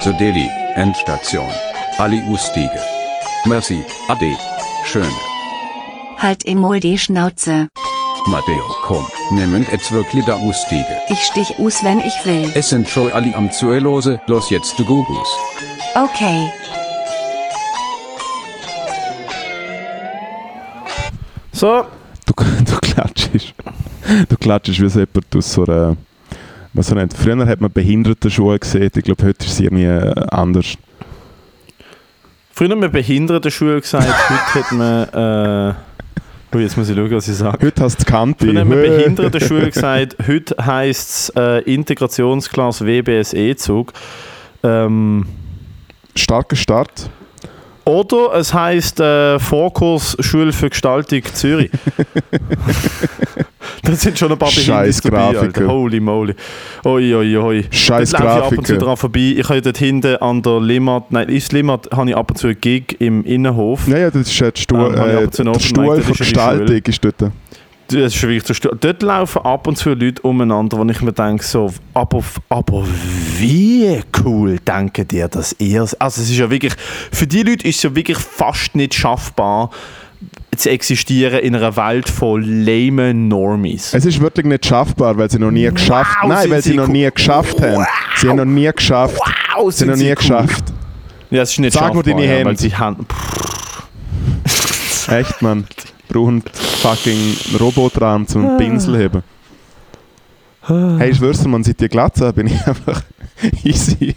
The Delhi, Endstation. Ali Ustige. Merci, Ade. Schön. Halt immer die Schnauze. Matteo, komm, nehmen jetzt wirklich da Ustige. Ich stich aus, wenn ich will. Es sind schon alle am Zuelose, los jetzt du Gugus. Okay. So, Du, du klatschst. Du klatschst wie so jemand aus so einer. Was so nennt. Früher hat man Behindertenschuhe gesehen. Ich glaube, heute ist es irgendwie äh, anders. früher haben wir Behindertenschule gesagt, heute hat man. Äh, oh, jetzt muss ich schauen, was ich sage. Heute hast du Kante. Früher haben wir Behindertenschule gesagt, heute heisst es äh, Integrationsklasse WBSE-Zug. Ähm, Starker Start. Oder es heisst äh, Vorkurs Schule für Gestaltung Zürich. das sind schon ein paar Scheiß Behinderte dabei, Grafiker. Alter. Holy moly. Oi, oi, oi. Scheiß laufe ich ab und zu Grafiker. dran vorbei. Ich habe dort hinten an der Limmat, nein, ist Limmat, habe ich ab und zu einen Gig im Innenhof. Ja, ja, das ist die Stuhl, Ähm, äh, der Stuhl die Gestaltung ist dort. Das ist schon wirklich so. Dort laufen ab und zu Leute umeinander, wo ich mir denke, so, aber, aber wie cool denken dir das ihr? Also es ist ja wirklich, für die Leute ist es ja wirklich fast nicht schaffbar, zu existieren in einer Welt von lamen Normies. Es ist wirklich nicht schaffbar, weil sie noch nie geschafft Wow, Nein, weil sie sie noch cool. nie geschafft haben. Sie haben noch nie geschafft. Wow, Sie haben noch nie geschafft. Ja, es ist nicht Sag schaffbar, deine ja, Hände. weil sie haben... Echt, Mann. Brauchen fucking Roboterarm zum Ah. Pinsel heben. Hey, ich schwör's dir, man, seit die Glatze bin ich einfach easy,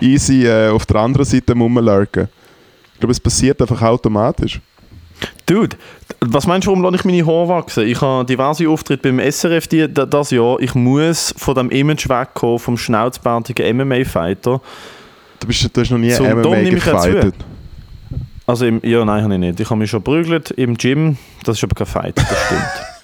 easy äh, auf der anderen Seite rumlurken. Ich glaube, es passiert einfach automatisch. Dude, was meinst du, warum lasse ich meine Haare wachsen? Ich habe diverse Auftritte beim SRF die, da- das Jahr. Ich muss von dem Image wegkommen, vom schnauzbärtigen MMA-Fighter. Du, bist, du hast noch nie Zum MMA gefightet. Also, im, ja, nein, habe ich nicht. Ich habe mich schon prügelt im Gym. Das ist aber kein Fight, das stimmt.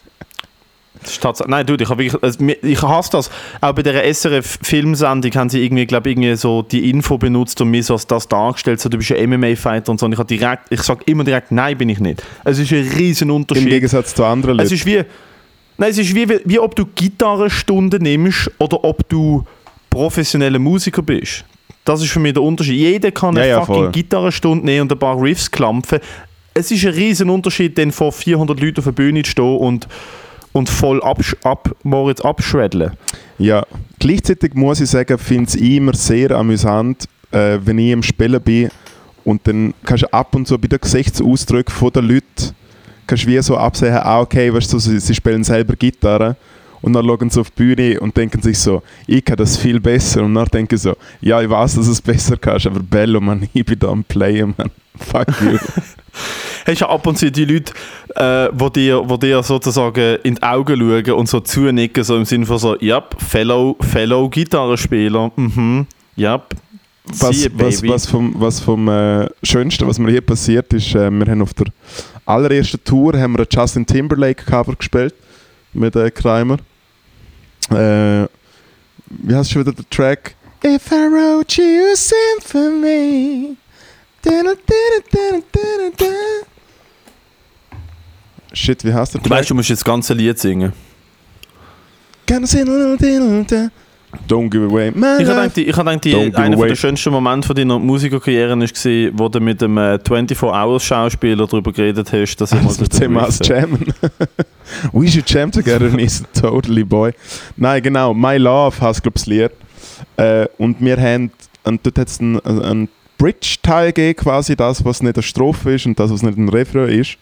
Das ist nein, dude, ich, habe wirklich, also, ich hasse das. Auch bei der SRF-Filmsendung haben sie irgendwie, glaube irgendwie so die Info benutzt und mir so als das dargestellt, so, du bist ein MMA-Fighter und so. Und ich, habe direkt, ich sage immer direkt, nein, bin ich nicht. Es ist ein riesen Im Unterschied. Gegensatz zu anderen Es Leuten. ist wie, nein, es ist wie, wie, wie ob du Gitarrenstunden nimmst oder ob du professioneller Musiker bist. Das ist für mich der Unterschied. Jeder kann eine Ja, ja, fucking voll. Gitarrenstunde nehmen und ein paar Riffs klampfen. Es ist ein riesen Unterschied, dann vor 400 Leuten auf der Bühne zu stehen und, und voll absch ab, Moritz abschwädeln. Ja, gleichzeitig muss ich sagen, finde es immer sehr amüsant, äh, wenn ich im Spielen bin und dann kannst du ab und zu bei den Gesichtsausdrücken von den Leuten kannst du wie so absehen, ah okay, weißt du, sie, sie spielen selber Gitarre und dann schauen sie auf die Bühne und denken sich so, ich kann das viel besser und dann denken sie so, ja, ich weiß, dass du es besser kannst, aber Bello, man, ich bin da am Playen, man. Fuck you. Hast du ab und zu die Leute, äh, wo, dir, wo dir sozusagen in die Augen schauen und so zunicken, so im Sinne von so, ja, Fellow, Fellow Gitarrenspieler, mhm, ja, was, See, was, baby. was vom, was vom äh, Schönsten, was mir hier passiert ist, äh, wir haben auf der allerersten Tour haben wir ein Justin Timberlake Cover gespielt mit äh, Kramer. Äh, wie heißt schon wieder der Track? If I wrote you a symphony. Da-da-da-da-da-da-da. Shit, wie heißt der Du weißt, du musst jetzt das ganze Lied singen. Don't give away my Ich habe gedacht, ich give einer der schönsten Momente von deiner Musikerkarriere war, wo du mit dem äh, 24-Hours-Schauspieler darüber geredet hast, dass ich Das dem Mass jammen. We should jam together, Miss Totally Boy. Nein, genau, My Love heißt, glaube ich, das Lied. Äh, und wir haben, und dort hat es einen, einen Bridge-Teil gegeben, quasi das, was nicht eine Strophe ist und das, was nicht ein Refrain ist.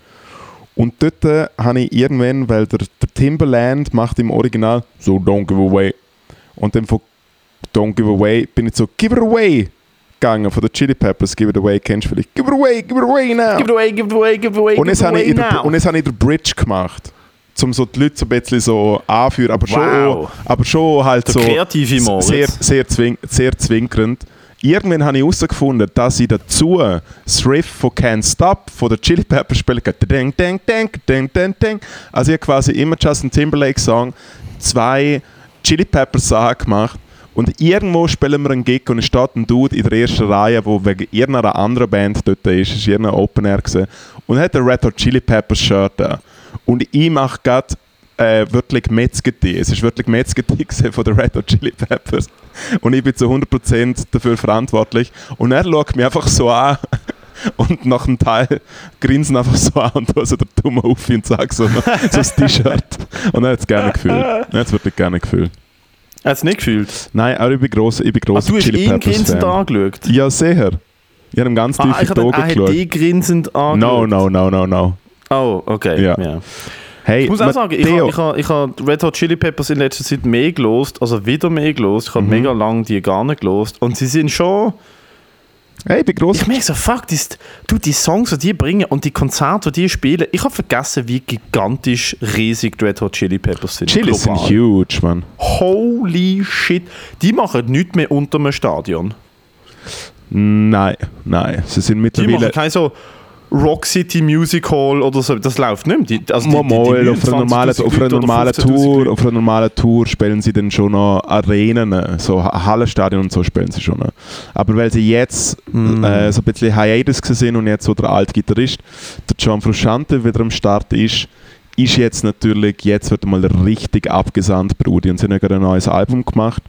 Und dort äh, habe ich irgendwann, weil der, der Timberland macht im Original so Don't Give Away. Und dann von Don't Give Away bin ich so Give It Away gegangen, von den Chili Peppers. Give It Away, kennst du vielleicht? Give It Away, Give It Away now! Give it away, give it away, give it away, Und give jetzt habe ich, der, und jetzt habe ich den Bridge gemacht. Um so die Leute so ein bisschen so anführen, aber schon, Wow. aber schon halt Der so kreative Moritz. sehr, sehr, zwing, sehr zwinkernd. Irgendwann habe ich herausgefunden, dass ich dazu das Riff von Can't Stop von der Chili Peppers spielen kann. Ding, ding, ding, ding, ding, ding. Also ich habe quasi immer Justin Timberlake Song, zwei Chili Peppers Sachen gemacht und irgendwo spielen wir einen Gig und es steht ein Dude in der ersten Reihe, der wegen irgendeiner anderen Band dort ist, war irgendein Open Air gewesen, und hat ein Red Hot Chili Peppers Shirt an. Und ich mache gerade äh, wirklich Metzgeti. Es ist wirklich Metzgeti von den Red Hot Chili Peppers. Und ich bin zu 100% dafür verantwortlich. Und er schaut mich einfach so an. Und nach einem Teil grinsen einfach so an und tun so den Daumen auf und sagen so, so das T-Shirt. Und er hat es gerne gefühlt. Er hat es wirklich gerne gefühlt. Hat es nicht gefühlt? Nein, aber ich bin grosser ich bin Ah, grosser du hast Chili Peppers grinsend Fan. angeschaut? Ja, sehr. Ich habe ihm ganz tief Ah, in ich die Augen er geschaut. dich grinsend No, angeschaut. no, no, no, no. Oh, okay. Ja. Ja. Hey, Ich muss auch sagen, ich habe ich ha, ich ha Red Hot Chili Peppers in letzter Zeit mehr gelost, also wieder mehr gelost. Ich habe Mhm. mega lange die gar nicht gelost. Und sie sind schon. Hey, ich bin gross. Ich merke so, fuck, das, du, die Songs, die die bringen und die Konzerte, die die spielen, ich habe vergessen, wie gigantisch riesig die Red Hot Chili Peppers sind. Chili sind huge, man. Holy shit. Die machen nichts mehr unter einem Stadion. Nein, nein. Sie sind Die mittlerweile... machen kein so Rock City Music Hall oder so. Das läuft nicht mehr. Die, also die, die, die Mal, auf einer 29.000 normalen, auf einer oder normalen 15.000 Tour, auf einer normalen Tour spielen sie dann schon noch Arenen, so Ha- Hallenstadien und so spielen sie schon noch. Aber weil sie jetzt Mm. äh, so ein bisschen Hiatus sind und jetzt so der alte Gitarrist, der John Frusciante wieder am Start ist, ist jetzt natürlich, jetzt wird mal richtig abgesandt, Brudi. Und sie haben ja gerade ein neues Album gemacht.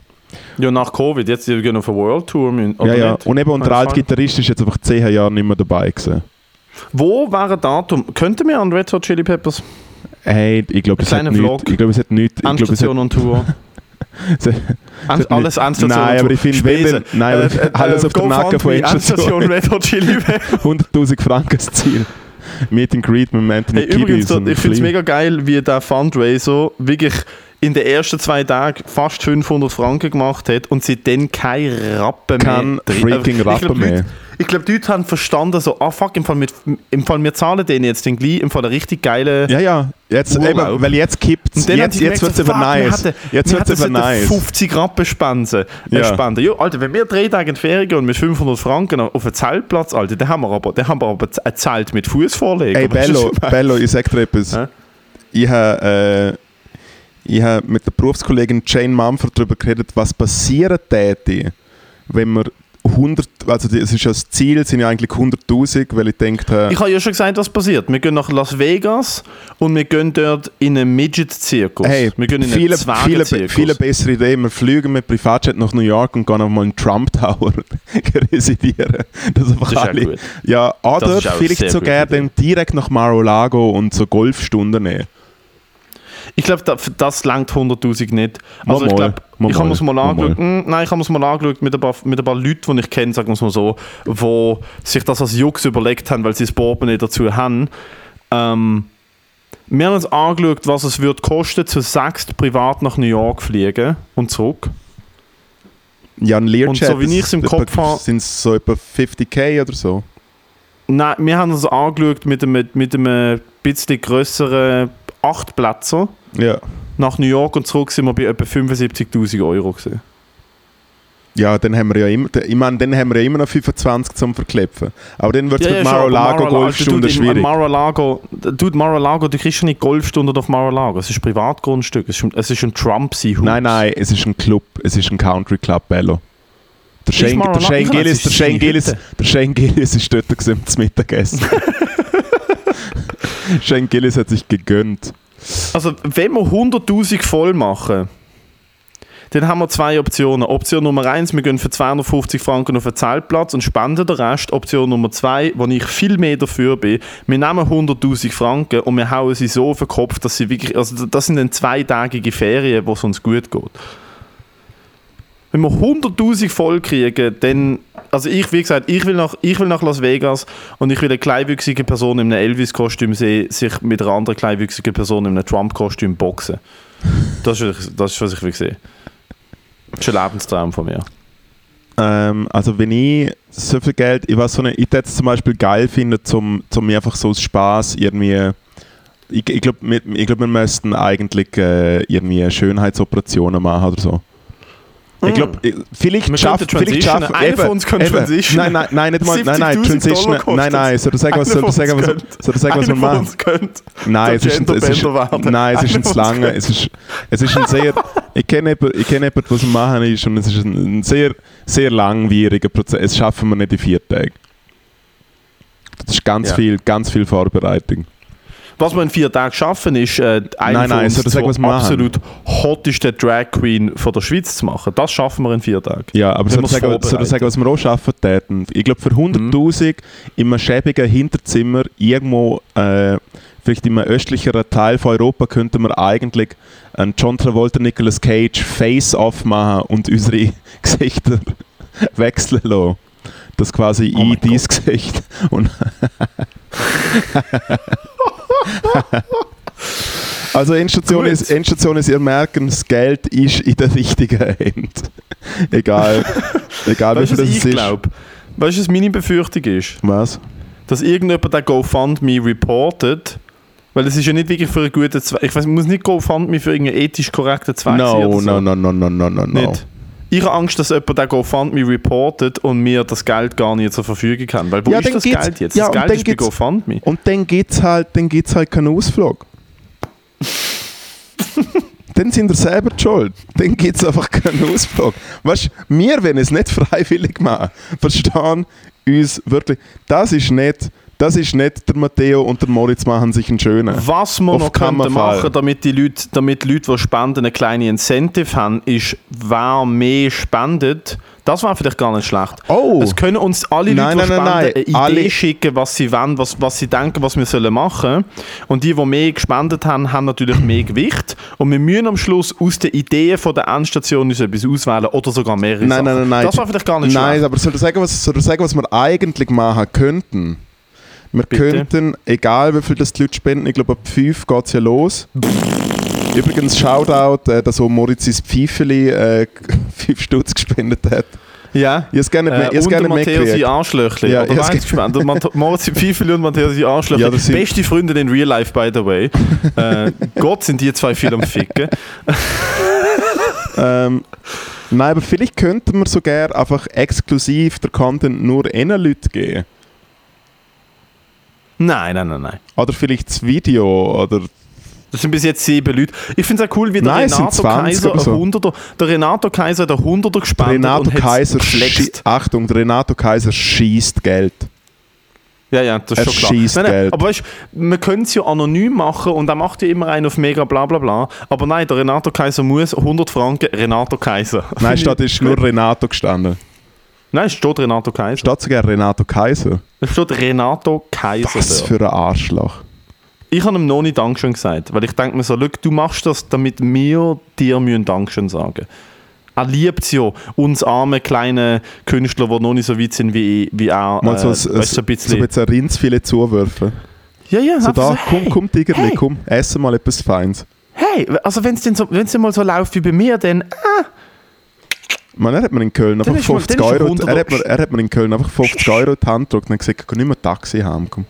Ja, nach Covid. Jetzt gehen auf eine World Tour. müssen- ja, oder ja. nicht? Und eben, und der alte? Gitarrist ist jetzt einfach zehn Jahre nicht mehr dabei gewesen. Wo wäre ein Datum? Könnten wir an Red Hot Chili Peppers? Hey, ich glaube, es hat. Vlog. Ich glaube, es hat nichts. Endstation und Tour. An, alles Endstation Nein, aber ich finde, wenn nein, Äh, äh, alles auf dem Nacken von. Endstation Red Hot Chili Peppers. 100.000 Franken das Ziel. Meet and Greet mit Anthony Hey, übrigens, Kiddis und ich finde es mega geil, wie der Fundraiser wirklich in den ersten zwei Tagen fast 500 Franken gemacht hat und seitdem kein Rappen Kein mehr. freaking Ich glaub, Rappen mehr. Ich glaube, die Leute haben verstanden, so, ah fuck, im Fall, mit, im Fall wir zahlen denen jetzt den gleich, im Fall eine richtig geile... Ja, ja. Jetzt, eben, weil jetzt kippt haben Jetzt, jetzt wird es aber nice. hätten- Jetzt wir wird es aber nice. 50 Rappen spenden. Äh, Ja. spenden. Ja, Alter, wenn wir drei Tage in die Ferien gehen und mit 500 Franken auf einen Zeltplatz, Alter, dann haben wir aber, dann haben wir aber ein Zelt mit Fußvorlegen. Ey, Bello, Bello, ich sag dir etwas. Hä? Ich habe äh, ich hab mit der Berufskollegin Jane Mumford darüber geredet, was passieren täte, wenn wir 100, also es ist ja das Ziel, sind ja eigentlich 100'000, weil ich denke, Ich habe ja schon gesagt, was passiert. Wir gehen nach Las Vegas und wir gehen dort in einen Midget-Zirkus. hey, wir gehen in einen viele, viele, viele bessere Idee, wir fliegen mit Privatjet nach New York und gehen auf mal in Trump Tower residieren. Das Das ist alle. gut. Ja, oder vielleicht sogar dann direkt nach Mar-a-Lago und so Golfstunden nehmen. Ich glaube, das, das langt 100'000 nicht. Mal Also ich mal, glaube, mal ich habe es mal angeschaut. Hm, nein, ich habe es mal angeschaut mit ein paar, mit ein paar Leuten, die ich kenne, sagen wir es mal so, die sich das als Jux überlegt haben, weil sie das Portemonnaie dazu haben. Ähm, wir haben uns angeschaut, was es wird kosten, zu sechst privat nach New York fliegen und zurück. Ja, ein Learjet. Und so wie ich es im Kopf habe- Sind es so etwa 50k oder so? Nein, wir haben uns angeschaut mit einem, mit einem bisschen grösseren Achtplätzer. Ja. Nach New York und zurück sind wir bei etwa 75'000 Euro gewesen. Ja, dann haben wir ja immer, ich meine, dann haben wir ja immer noch 25 zum Verklepfen. Aber dann wird es mit schon, Mar-a-Lago aber Golfstunde Dude, in schwierig. Mar-a-Lago, dude, Mar-a-Lago, du kriegst schon nicht Golfstunden auf Mar-a-Lago. Es ist ein Privatgrundstück. Es ist ein, es ist ein trump haus Nein, nein, es ist ein Club, es ist ein Country Club, Bello. Der Shane, der Gillis, der ist Shane Gillis, der Shane Gillis ist dort zum Mittagessen. Shane Gillis hat sich gegönnt. Also, wenn wir 100'000 voll machen, dann haben wir zwei Optionen. Option Nummer eins, wir gehen für 250 Franken auf einen Zeltplatz und spenden den Rest. Option Nummer zwei, wo ich viel mehr dafür bin, wir nehmen 100'000 Franken und wir hauen sie so auf den Kopf, dass sie wirklich, also das sind dann zweitägige Ferien, wo es uns gut geht. Wenn wir 100'000 voll kriegen, dann, also ich, wie gesagt, ich will, nach, ich will nach Las Vegas und ich will eine kleinwüchsige Person in einem Elvis-Kostüm sehen, sich mit einer anderen kleinwüchsigen Person in einem Trump-Kostüm boxen. Das ist, das ist, was ich will sehen. Das ist ein Lebenstraum von mir. Ähm, also wenn ich so viel Geld, ich weiß so nicht, ich würde es zum Beispiel geil finden, zum, zum mir einfach so aus Spaß irgendwie, ich, ich glaube, glaub, wir müssten eigentlich äh, irgendwie Schönheitsoperationen machen oder so. Ich glaube, vielleicht könnten vielleicht schaffen, Einer von uns könnte transitionen. Nein, nein, nein, nicht mal, nein, nein, 70.000 Transition, nein, nein, soll sagen, was, soll sagen, was, soll sagen, was uns könnte Nein, es ist, ein- es ist, nein, es ist ein von uns lange, könnte. es ist, es ist ein sehr, ich kenne jemanden, ich kenne jemanden, was am machen ist und es ist ein, sehr, sehr langwieriger Prozess. Es schaffen wir nicht in vier Tagen. Das ist ganz viel, ganz viel Vorbereitung. Was wir in vier Tagen schaffen, ist äh, eine Nein, von nein, uns sagen, zur absolut hotteste Drag Queen von der Schweiz zu machen. Das schaffen wir in vier Tagen. Ja, aber soll ich sagen, sagen, was wir auch schaffen täten? Ich glaube, für 100'000 in einem schäbigen Hinterzimmer irgendwo, äh, vielleicht in einem östlicheren Teil von Europa, könnten wir eigentlich einen John Travolta, Nicolas Cage Face-Off machen und unsere Gesichter wechseln lassen. Das quasi Oh ich dein Gesicht und Also Endstation Gut. ist, Endstation ist, ihr merken, das Geld ist in der richtigen Hand. egal, egal wie Weißt viel du, das was ist. ich glaube? Weißt du, was meine Befürchtung ist? Was? Dass irgendjemand den GoFundMe reportet, weil es ist ja nicht wirklich für einen guten Zweck. Ich weiß, muss nicht GoFundMe für irgendeinen ethisch korrekten Zweck sein No, oder so. no, no, no, no, no, no, no. Nicht. Ich habe Angst, dass jemand den GoFundMe reportet und mir das Geld gar nicht zur Verfügung haben. Weil wo Ja, ist das Geld jetzt? ja, das Geld ist bei GoFundMe. Und dann gibt's halt, dann gibt's halt keinen Ausflug. dann sind wir selber die schuld. Dann gibt es einfach keinen Ausflug. Weißt du, wir, wenn es nicht freiwillig machen, verstehen uns wirklich, das ist nicht, das ist nicht der Matteo und der Moritz machen sich einen schönen. Was Auf noch Fall. machen, damit die Leute, damit die Leute, die spenden, eine kleine Incentive haben, ist, wer mehr spendet. Das war vielleicht gar nicht schlecht. Oh. Es können uns alle Nein, Leute, die nein, nein, spenden, nein. eine Idee Alle- schicken, was sie wollen, was, was sie denken, was wir sollen machen. Und die, die mehr gespendet haben, haben natürlich mehr Gewicht. Und wir müssen am Schluss aus den Ideen von der Endstation uns etwas auswählen oder sogar mehrere Nein, Sachen. nein, nein, nein. Das war vielleicht gar nicht Nein, schlecht. aber soll ich sagen, was, soll ich sagen, was wir eigentlich machen könnten? Wir Bitte? könnten, egal wie viel das die Leute spenden, ich glaube ab 5 geht es ja los. Übrigens, Shoutout, äh, dass auch Moritz sein Pfeifeli äh, 5 Stutz gespendet hat. Ja. Ich gerne, Äh, ich hab's und gerne Matteo sein Arschlöchli. Ja, Oder? Der Mat- Moritz Pfeifeli und Matteo sein Arschlöchli. Ja, Beste Freunde in Real Life, by the way. äh, Gott sind die zwei viel am Ficken. Ähm, nein, aber vielleicht könnten wir sogar einfach exklusiv der Content nur einen Leuten geben. Nein, nein, nein, nein. Oder vielleicht das Video oder Das sind bis jetzt sieben Leute. Ich finde es auch cool, wie der Nein, Renato 20 Kaiser so. ein 100er, der Renato Kaiser hat ein 100er gespendet Renato und Kaiser schie- Achtung, der Renato Kaiser schießt Geld. Ja, ja, das ist Er schon klar. Nein, nein, Geld. aber weißt du, man könnte es ja anonym machen und er macht ja immer einen auf mega bla bla bla. Aber nein, der Renato Kaiser muss 100 Franken Renato Kaiser. Nein, statt ist nur Renato gestanden. Nein, es steht Renato Kaiser. Statt sogar Renato Kaiser. Es steht Renato Kaiser. Was für ein Arschloch. Ich habe ihm noch nicht Dankeschön gesagt, weil ich denke mir so, «Schau, du machst das, damit wir dir müssen Dankeschön sagen Er liebt es ja, uns arme kleine Künstler, die noch nicht so weit sind wie, wie er. Mal so, äh, ein- weißt so ein so ein bisschen. bisschen Rindsfilet zuwerfen. ja, ja, So da, komm, hey, komm Tigerli, hey. komm, essen mal etwas Feins. Hey, also wenn es denn, so, wenn's denn mal so läuft wie bei mir, dann. Ah, Man, er hat mir in Köln einfach ist mal- 50 dann ist Euro, 100 er hat, mir, er hat mir in Köln einfach 50 Euro die Hand gedrückt und gesagt, ich kann nicht mehr Taxi haben. Komm.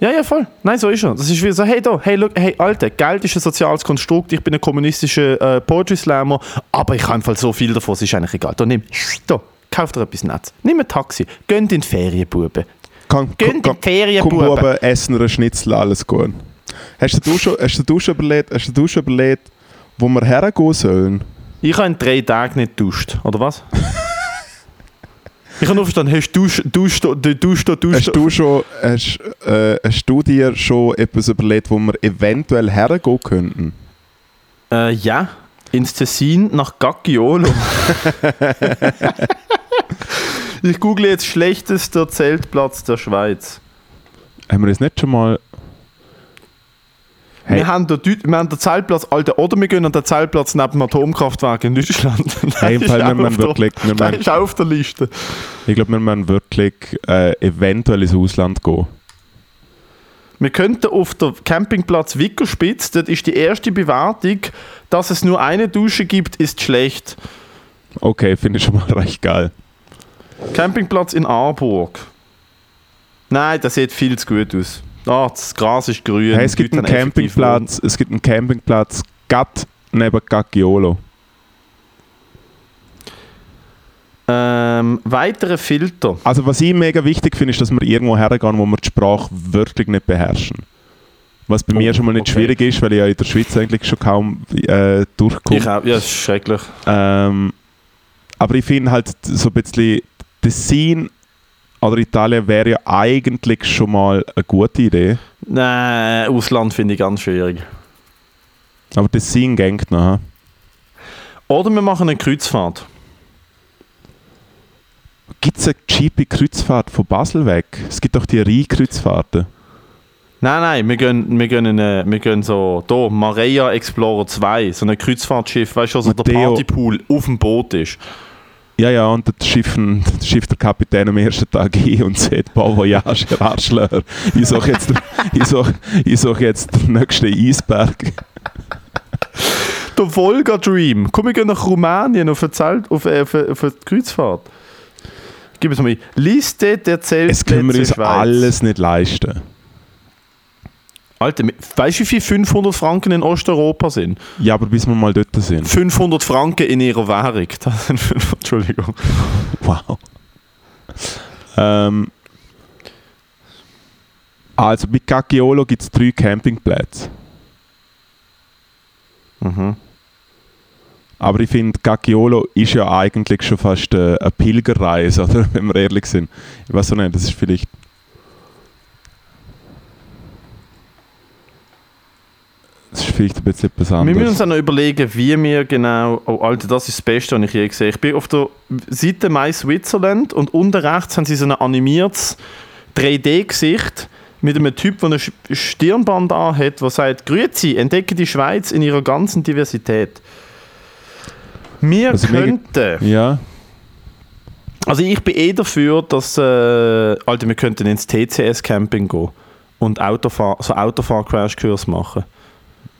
ja, ja, voll. Nein, so ist er. Das ist wie so, hey, da, hey, look, hey, Alter, Geld ist ein soziales Konstrukt, ich bin ein kommunistischer äh, Poetry Slammer, aber ich habe einfach so viel davon, es ist eigentlich egal. Da, nimm, da, kauf dir etwas Nettes. Nimm ein Taxi, in die Ferienbuben. Komm, in die komm, Ferien, komm Buben. Buben, essen einen Schnitzel, alles gut. Hast du schon, hast du schon überlegt, hast du schon überlegt, wo wir hergehen sollen? Ich habe in drei Tagen nicht duscht, oder was? ich habe nur verstanden, hast du duscht, duscht, duscht, duscht. Hast du, schon, hast, äh, hast du dir schon etwas überlegt, wo wir eventuell hergehen könnten? Äh, ja, ins Tessin nach Gaggiolo. ich google jetzt schlechtester Zeltplatz der Schweiz. Haben wir das nicht schon mal... Hey. Wir, haben den, wir haben den Zeltplatz, Alter, oder wir gehen an den Zeltplatz neben dem Atomkraftwerk in Deutschland. Hey, Fall ist müssen der- wirklich- wir der müssen- ist auf der Liste. Ich glaube, wir müssen wirklich äh, eventuell ins Ausland gehen. Wir könnten auf der Campingplatz Wickerspitz, dort ist die erste Bewertung, dass es nur eine Dusche gibt, ist schlecht. Okay, finde ich schon mal recht geil. Campingplatz in Aarburg. Nein, das sieht viel zu gut aus. Ah, das Gras ist grün. Hey, es gibt einen Campingplatz, es gibt einen Campingplatz grad neben Gaggiolo. Ähm, weitere Filter. Also was ich mega wichtig finde, ist, dass wir irgendwo hergehen, wo wir die Sprache wirklich nicht beherrschen. Was bei Oh, mir schon mal nicht okay. schwierig ist, weil ich ja in der Schweiz eigentlich schon kaum äh, durchkomme. Ich auch, ja, das ist schrecklich. Ähm, aber ich finde halt so ein bisschen Tessin Oder Italien wäre ja eigentlich schon mal eine gute Idee. Nein, Ausland finde ich ganz schwierig. Aber das Sinn gängt noch. Oder wir machen eine Kreuzfahrt. Gibt es eine cheape Kreuzfahrt von Basel weg? Es gibt doch die Rhein-Kreuzfahrten. Nein, nein, wir gehen, wir gehen, äh, wir gehen so, da, Marea Explorer 2, so ein Kreuzfahrtschiff, weißt du, also der. Partypool auf dem Boot ist. Ja, ja, und das schiffen, das schifft der Kapitän am ersten Tag ein und sagt, Bon Voyage, ihr Arschlöcher. Ich suche jetzt, der- ich suche, ich suche jetzt den nächsten Eisberg. Der Volga Dream. Komm, wir gehen nach Rumänien auf eine, Zelt, auf, äh, auf, eine- auf eine Kreuzfahrt. Gib es mal ein. Liste der Zeltplätze Es können wir uns Schweiz. alles nicht leisten. Alter, weißt du, wie viel 500 Franken in Osteuropa sind? Ja, aber bis wir mal dort sind. 500 Franken in ihrer Währung. Das sind 500, Entschuldigung. Wow. Ähm, also bei Cacchiolo gibt es drei Campingplätze. Mhm. Aber ich finde, Cacchiolo ist ja eigentlich schon fast äh, eine Pilgerreise, oder? Wenn wir ehrlich sind. Ich weiß auch nicht, das ist vielleicht. Das ist vielleicht ein bisschen etwas Wir müssen anderes. uns auch noch überlegen, wie wir genau. Oh, Alter, das ist das Beste, was ich je gesehen habe. Ich bin auf der Seite My Switzerland und unten rechts haben sie so ein animiertes 3D-Gesicht mit einem Typ, der ein Stirnband anhat, der sagt: Grüezi, entdecke die Schweiz in ihrer ganzen Diversität. Wir Also wir- könnten. Ja, Also ich bin eh dafür, dass. Äh, Alter, wir könnten ins TCS-Camping gehen und Autofahr so Autofahr-Crash-Kurs machen.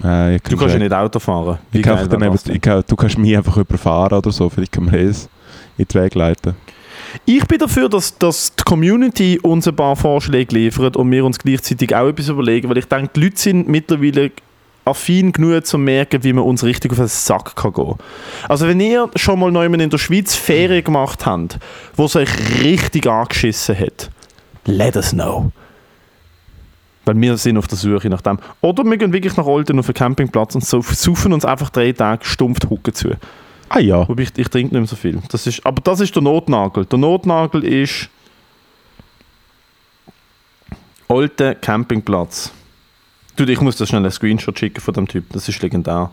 Äh, ich Du kannst ja nicht Auto fahren. Wie Ich kann geil dann eben, ich kann, du kannst mich einfach überfahren oder so, vielleicht kann man es in die Wege leiten. Ich bin dafür, dass, dass die Community uns ein paar Vorschläge liefert und wir uns gleichzeitig auch etwas überlegen, weil ich denke, die Leute sind mittlerweile affin genug, um zu merken, wie man uns richtig auf den Sack kann gehen Also wenn ihr schon mal jemanden in der Schweiz Ferien gemacht habt, wo es euch richtig angeschissen hat, let us know. Weil wir sind auf der Suche nach dem. Oder wir gehen wirklich nach Olten auf einen Campingplatz und so saufen uns einfach drei Tage stumpf die Hucke zu. Ah ja, Wobei ich, ich trinke nicht mehr so viel. Das ist, aber das ist der Notnagel. Der Notnagel ist Olten Campingplatz. Du, ich muss dir schnell einen Screenshot schicken von dem Typ. Das ist legendär.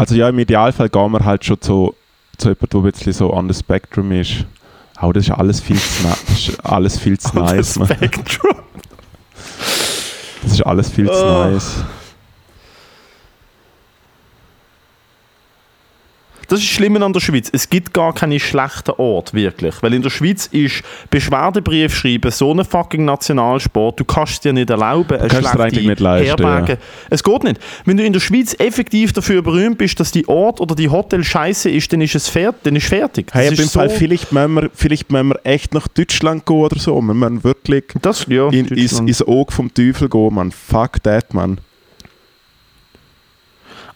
also ja, im Idealfall gehen wir halt schon zu, zu jemandem, der ein bisschen so on the spectrum ist. Aber das ist alles viel zu, ni- das ist alles viel zu nice. Spectrum. Das ist alles viel zu Oh. nice. Das ist das Schlimme an der Schweiz. Es gibt gar keine schlechten Orte, wirklich. Weil in der Schweiz ist Beschwerdebrief schreiben so ein fucking Nationalsport. Du kannst es dir nicht erlauben, eine schlechte nicht leisten, Herberge. Es geht nicht. Wenn du in der Schweiz effektiv dafür berühmt bist, dass die Ort oder die Hotel scheiße ist, dann ist es fertig. Dann ist fertig. Hey, ist so- Fall, vielleicht müssen, wir, vielleicht müssen wir echt nach Deutschland gehen oder so. Wir müssen wirklich Das, ja, in, ins, ins Auge vom Teufel gehen, man. Fuck that, man.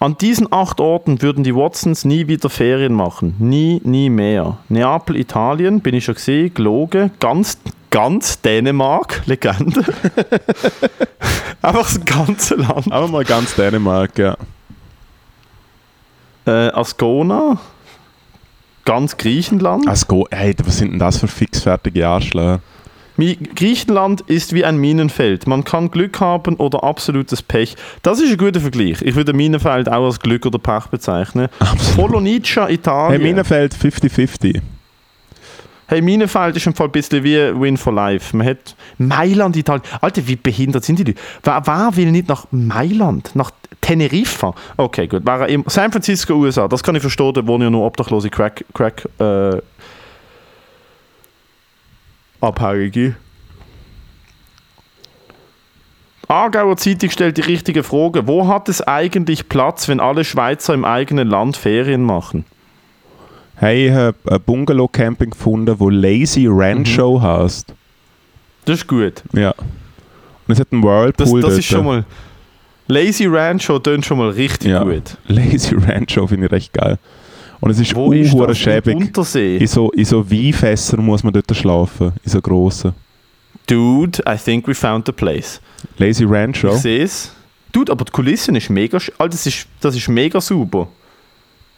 An diesen acht Orten würden die Watsons nie wieder Ferien machen. Nie, nie mehr. Neapel, Italien, bin ich schon gesehen, gelogen. Ganz, ganz Dänemark, Legende. Einfach das ganze Land. Aber mal ganz Dänemark, ja. Äh, Ascona, ganz Griechenland. Go, hey, was sind denn das für fixfertige Arschlöcher? Griechenland ist wie ein Minenfeld. Man kann Glück haben oder absolutes Pech. Das ist ein guter Vergleich. Ich würde Minenfeld auch als Glück oder Pech bezeichnen. Polonica, Hey, Italien. Minenfeld 50-50. Hey, Minenfeld ist im Fall ein bisschen wie Win for Life. Man hat Mailand, Italien. Alter, wie behindert sind die Leute? Wer, wer will nicht nach Mailand? Nach Teneriffa? Okay, gut. San Francisco, USA. Das kann ich verstehen, da wohnen ja nur obdachlose Crack, Crack äh, Abhängige. Aargauer Zeitung stellt die richtige Frage. Wo hat es eigentlich Platz, wenn alle Schweizer im eigenen Land Ferien machen? Hey, ich habe ein Bungalow-Camping gefunden, wo Lazy Rancho heißt. Das ist gut. Ja. Und es hat einen Das, Whirlpool das dort. ist schon mal. Lazy Rancho tönt schon mal richtig Ja. gut. Lazy Rancho finde ich recht geil. Und es ist unhure schäbig. Untersee. In so, in so Weinfässern muss man dort schlafen. In so grossen. Dude, I think we found the place. Lazy Rancho. Ich sehe es. Dude, aber die Kulissen ist mega. Alter, das ist, das ist mega super.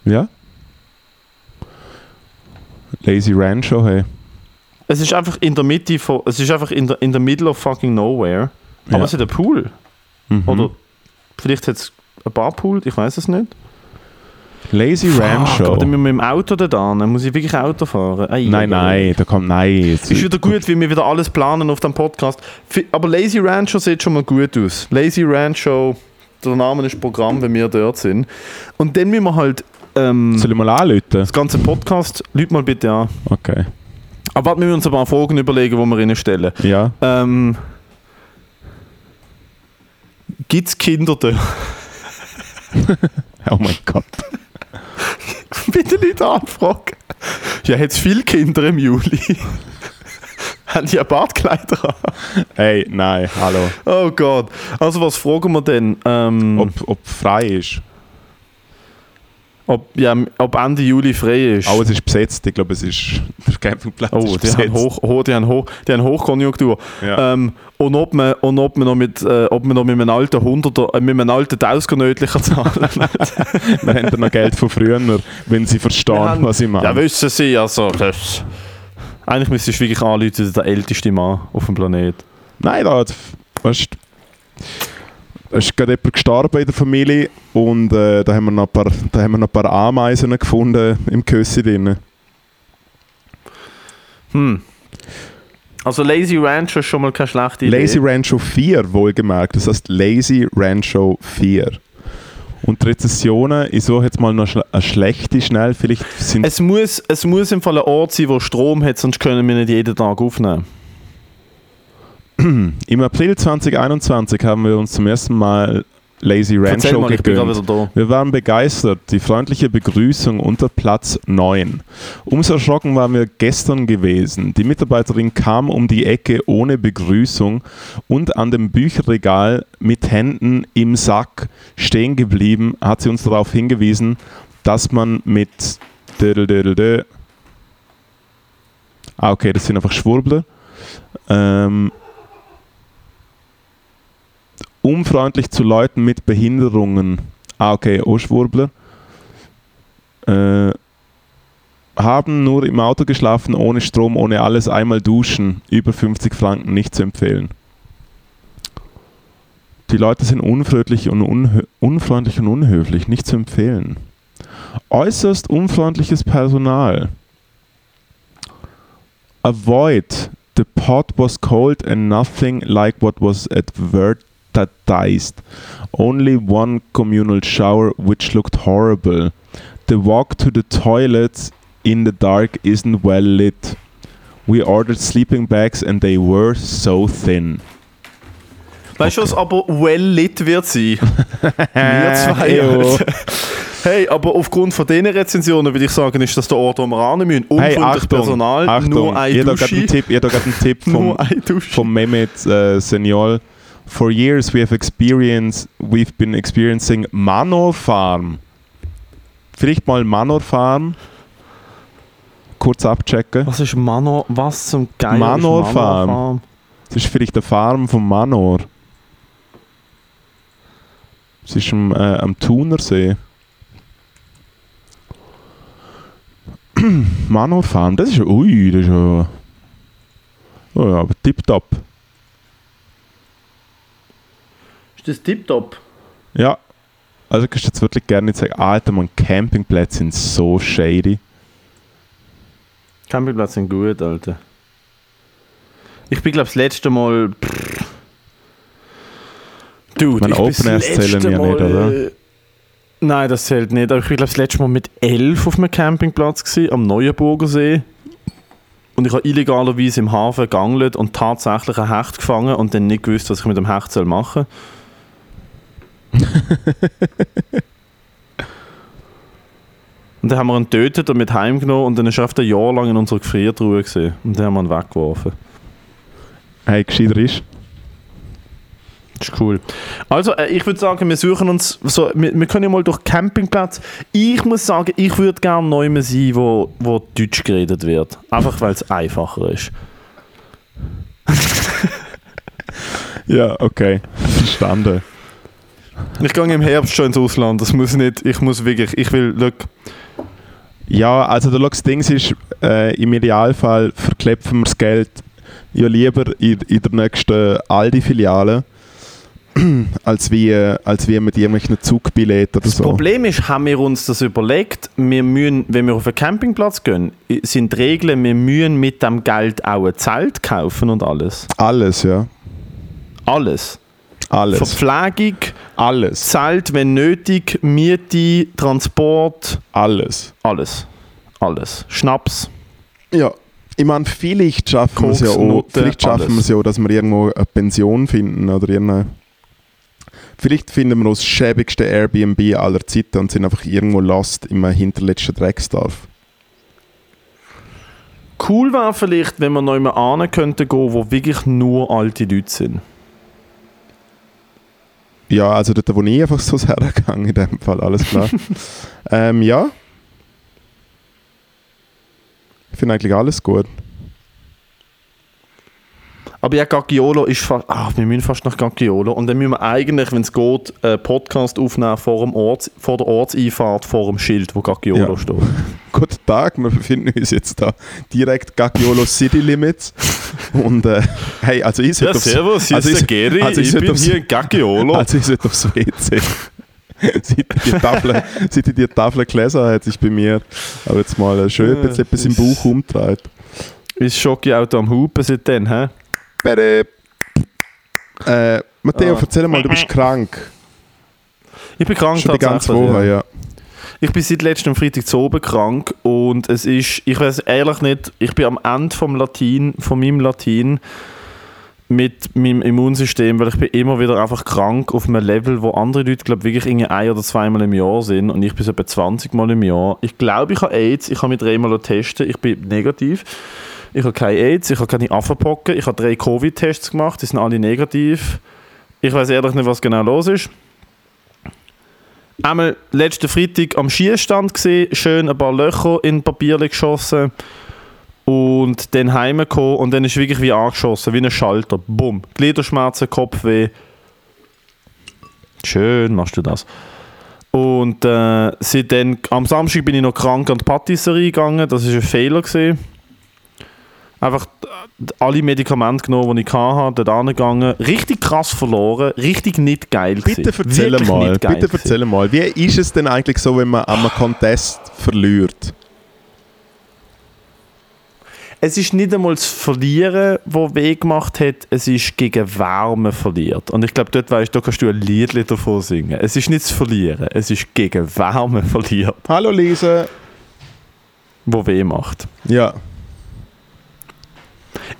Ja. Lazy Rancho, hey. Es ist einfach in der Mitte von, es ist einfach in der, in der middle of fucking nowhere. Aber Ja. es hat einen Pool. Mhm. Oder vielleicht hat es ein Barpool, ich weiß es nicht. Lazy aber dann müssen wir mit dem Auto da dann, dann muss ich wirklich Auto fahren. Ei, Nein, ei, ei. nein, da kommt nein. Ist wieder gut, wie wir wieder alles planen auf dem Podcast. Aber Lazy Rancho sieht schon mal gut aus. Lazy Rancho, der Name ist Programm, wenn wir dort sind. Und dann müssen wir halt ähm, Soll ich mal anrufen? das ganze Podcast, Leute mal bitte an. Okay. Aber warte, wir müssen uns ein paar Fragen überlegen, die wir ihnen stellen. Ja. Ähm, Gibt es Kinder da? Oh mein Gott. Bitte nicht anfragen. Ja, hat es viele Kinder im Juli? Haben die ein Bartkleider an? Hey, nein, hallo. Oh Gott. Also was fragen wir denn? Ähm, Ob, ob frei ist. Ob, ja, ob Ende Juli frei ist. Oh, es ist besetzt. Ich glaube, es ist. Der Campingplatz Oh, ist die besetzt. haben, hoch, ho, die, haben hoch, die haben Hochkonjunktur. Ja. Ähm, und ob man, und ob man noch mit, äh, ob man noch mit einem alten 100er, äh, mit einem alten 1000er nötlicher zahlen. Dann haben noch Geld von früher, wenn sie verstehen, haben- was ich meine. ja, wissen Sie, also das, eigentlich müsstest du wirklich anrufen, der älteste Mann auf dem Planet. Nein, da weißt, da ist gerade jemand gestorben in der Familie und äh, da, haben wir noch ein paar, da haben wir noch ein paar Ameisen gefunden im Kössi drin. Hm. Also Lazy Ranch ist schon mal keine schlechte Idee. Lazy Rancho 4, wohlgemerkt. Das heißt Lazy Rancho 4. Und die Rezessionen, ich suche jetzt mal noch eine schlechte schnell. Vielleicht sind es, muss, es muss im Fall ein Ort sein, wo Strom hat, sonst können wir nicht jeden Tag aufnehmen. Im April 2021 haben wir uns zum ersten Mal Lazy Rancho mal, gegönnt. Wir waren begeistert, die freundliche Begrüßung unter Platz 9. Umso erschrocken waren wir gestern gewesen. Die Mitarbeiterin kam um die Ecke ohne Begrüßung und an dem Bücherregal mit Händen im Sack stehen geblieben, hat sie uns darauf hingewiesen, dass man mit Ah, okay, das sind einfach Schwurbler. Ähm, unfreundlich zu Leuten mit Behinderungen. Ah, okay, auch Schwurbler. Äh, haben nur im Auto geschlafen, ohne Strom, ohne alles, einmal duschen. Über 50 Franken nicht zu empfehlen. Die Leute sind unfreundlich und, unfreundlich und unhöflich, nicht zu empfehlen. Äußerst unfreundliches Personal. Avoid. The pot was cold and nothing like what was advertised. Only one communal shower which looked horrible. The walk to the toilets in the dark isn't well lit. We ordered sleeping bags and they were so thin. Weißt du, was aber well lit wird sein? Wir zwei. Alter. hey, aber aufgrund von diesen Rezensionen würde ich sagen, ist das der Ort, wo wir ran müssen. Hey, Unfreundliches Achtung, Personal, Achtung. nur ein einen Dusche. Tipp, jeder hat einen Tipp vom, vom Mehmet äh, Senior. For years we have experienced, we've been experiencing Manor Farm. Vielleicht mal Manor Farm. Kurz abchecken. Was ist Manor? Was zum Geier Manor ist Farm. Farm? Das ist vielleicht eine Farm vom Manor. Es ist am, äh, am Thunersee. Manor Farm, das ist ja, ui, das ist ja, oh ja aber tipptopp. Ist das tipptopp? Ja, also kannst du jetzt wirklich gerne nicht sagen, Alter, man, Campingplätze sind so shady. Campingplätze sind gut, Alter. Ich bin, glaube das letzte Mal. Pff. Dude, Meine ich bin das Open letzte nicht, Mal, oder? äh, Nein, das zählt nicht. Aber ich bin, glaube das letzte Mal mit elf auf einem Campingplatz gewesen, am Neuenburger See. Und ich habe illegalerweise im Hafen gegangelt und tatsächlich ein Hecht gefangen und dann nicht gewusst, was ich mit dem Hecht soll machen Und dann haben wir ihn getötet und mit heimgenommen und dann ist er auf ein Jahr lang in unserer Gefriertruhe gesehen. Und dann haben wir ihn weggeworfen. Hey, gescheiter ist. Das ist cool. Also, äh, ich würde sagen, wir suchen uns so, wir, wir können ja mal durch Campingplatz. Ich muss sagen, ich würde gerne neu mehr sein, wo, wo Deutsch geredet wird. Einfach weil es einfacher ist. Ja, okay. Verstanden. Ich gehe im Herbst schon ins Ausland. Das muss nicht, ich muss wirklich, ich will, look, Ja, also der das Ding ist, äh, im Idealfall verklepfen wir das Geld ja lieber in, in der nächsten Aldi-Filiale, als wie, als wie mit irgendwelchen Zugbilletten oder Das so. Problem ist, haben wir uns das überlegt, wir müssen, wenn wir auf einen Campingplatz gehen, sind die Regeln, wir müssen mit dem Geld auch ein Zelt kaufen und alles. Alles, ja. Alles. Alles. Verpflegung, Alles. Zelt, wenn nötig, Miete, Transport, Alles. alles. Alles. Schnaps. Ja. Ich meine, vielleicht schaffen wir es ja auch, vielleicht schaffen wir es ja auch, dass wir irgendwo eine Pension finden oder irgendeine Vielleicht finden wir das schäbigste Airbnb aller Zeiten und sind einfach irgendwo lost im hinterletzten Drecksdorf. Cool wäre vielleicht, wenn wir noch mal ane könnten gehen, wo wirklich nur alte Leute sind. Ja, also dort, wo ich einfach so hergegangen in dem Fall, alles klar. ähm, ja. Ich finde eigentlich alles gut. Aber ja, Gaggiolo ist fast. Ach, wir müssen fast nach Gaggiolo. Und dann müssen wir eigentlich, wenn es geht, einen Podcast aufnehmen vor, dem Ort, vor der Ortseinfahrt, vor dem Schild, wo Gaggiolo Ja. steht. Guten Tag, wir befinden uns jetzt da direkt Gaggiolo City Limits. Und äh, hey, also ich sollte aufs- also ich- also ich sollte aufs- in Gaggiolo. Also ich sollte aufs WC. seit, ich die Tafel, seit ich die Tafel gelesen hat sich bei mir aber jetzt mal schön Ja, etwas, im ist- Bauch umgedreht. ist Schoki-Auto am Hupen seitdem, hä? Bere. Äh, Matteo, Ah. erzähl mal, du bist krank. Ich bin krank Schon die ganze Woche, ja. Ich bin seit letztem Freitag zu oben krank und es ist, ich weiß ehrlich nicht, ich bin am Ende vom Latin, von meinem Latin mit meinem Immunsystem, weil ich bin immer wieder einfach krank auf einem Level, wo andere Leute, glaube wirklich irgendwie ein oder zweimal im Jahr sind und ich bin so etwa 20 Mal im Jahr. Ich glaube, ich habe AIDS, ich habe mich dreimal testen, ich bin negativ. Ich habe keine AIDS, ich habe keine Affenpocken, ich habe drei Covid-Tests gemacht, die sind alle negativ. Ich weiß ehrlich nicht, was genau los ist einmal letzten Freitag am Schießstand gesehen, schön ein paar Löcher in Papier geschossen und dann heimgekommen und dann ist wirklich wie angeschossen, wie ein Schalter. Bumm. Gliederschmerzen, Kopfweh. Schön machst du das. Und äh, seitdem, am Samstag bin ich noch krank an die Patisserie gegangen, das war ein Fehler. Gewesen. Einfach äh, alle Medikamente genommen, die ich hatte, dort angegangen. Richtig krass verloren, richtig nicht geil. Bitte erzähl mal, bitte erzähl mal, wie ist es denn eigentlich so, wenn man an einem Contest verliert? Es ist nicht einmal das Verlieren, das weh gemacht hat, es ist gegen Wärme verliert. Und ich glaube, dort weißt du, da kannst du ein Lied davon singen. Es ist nicht das Verlieren, es ist gegen Wärme verliert, Hallo Lisa. wo weh macht. Ja,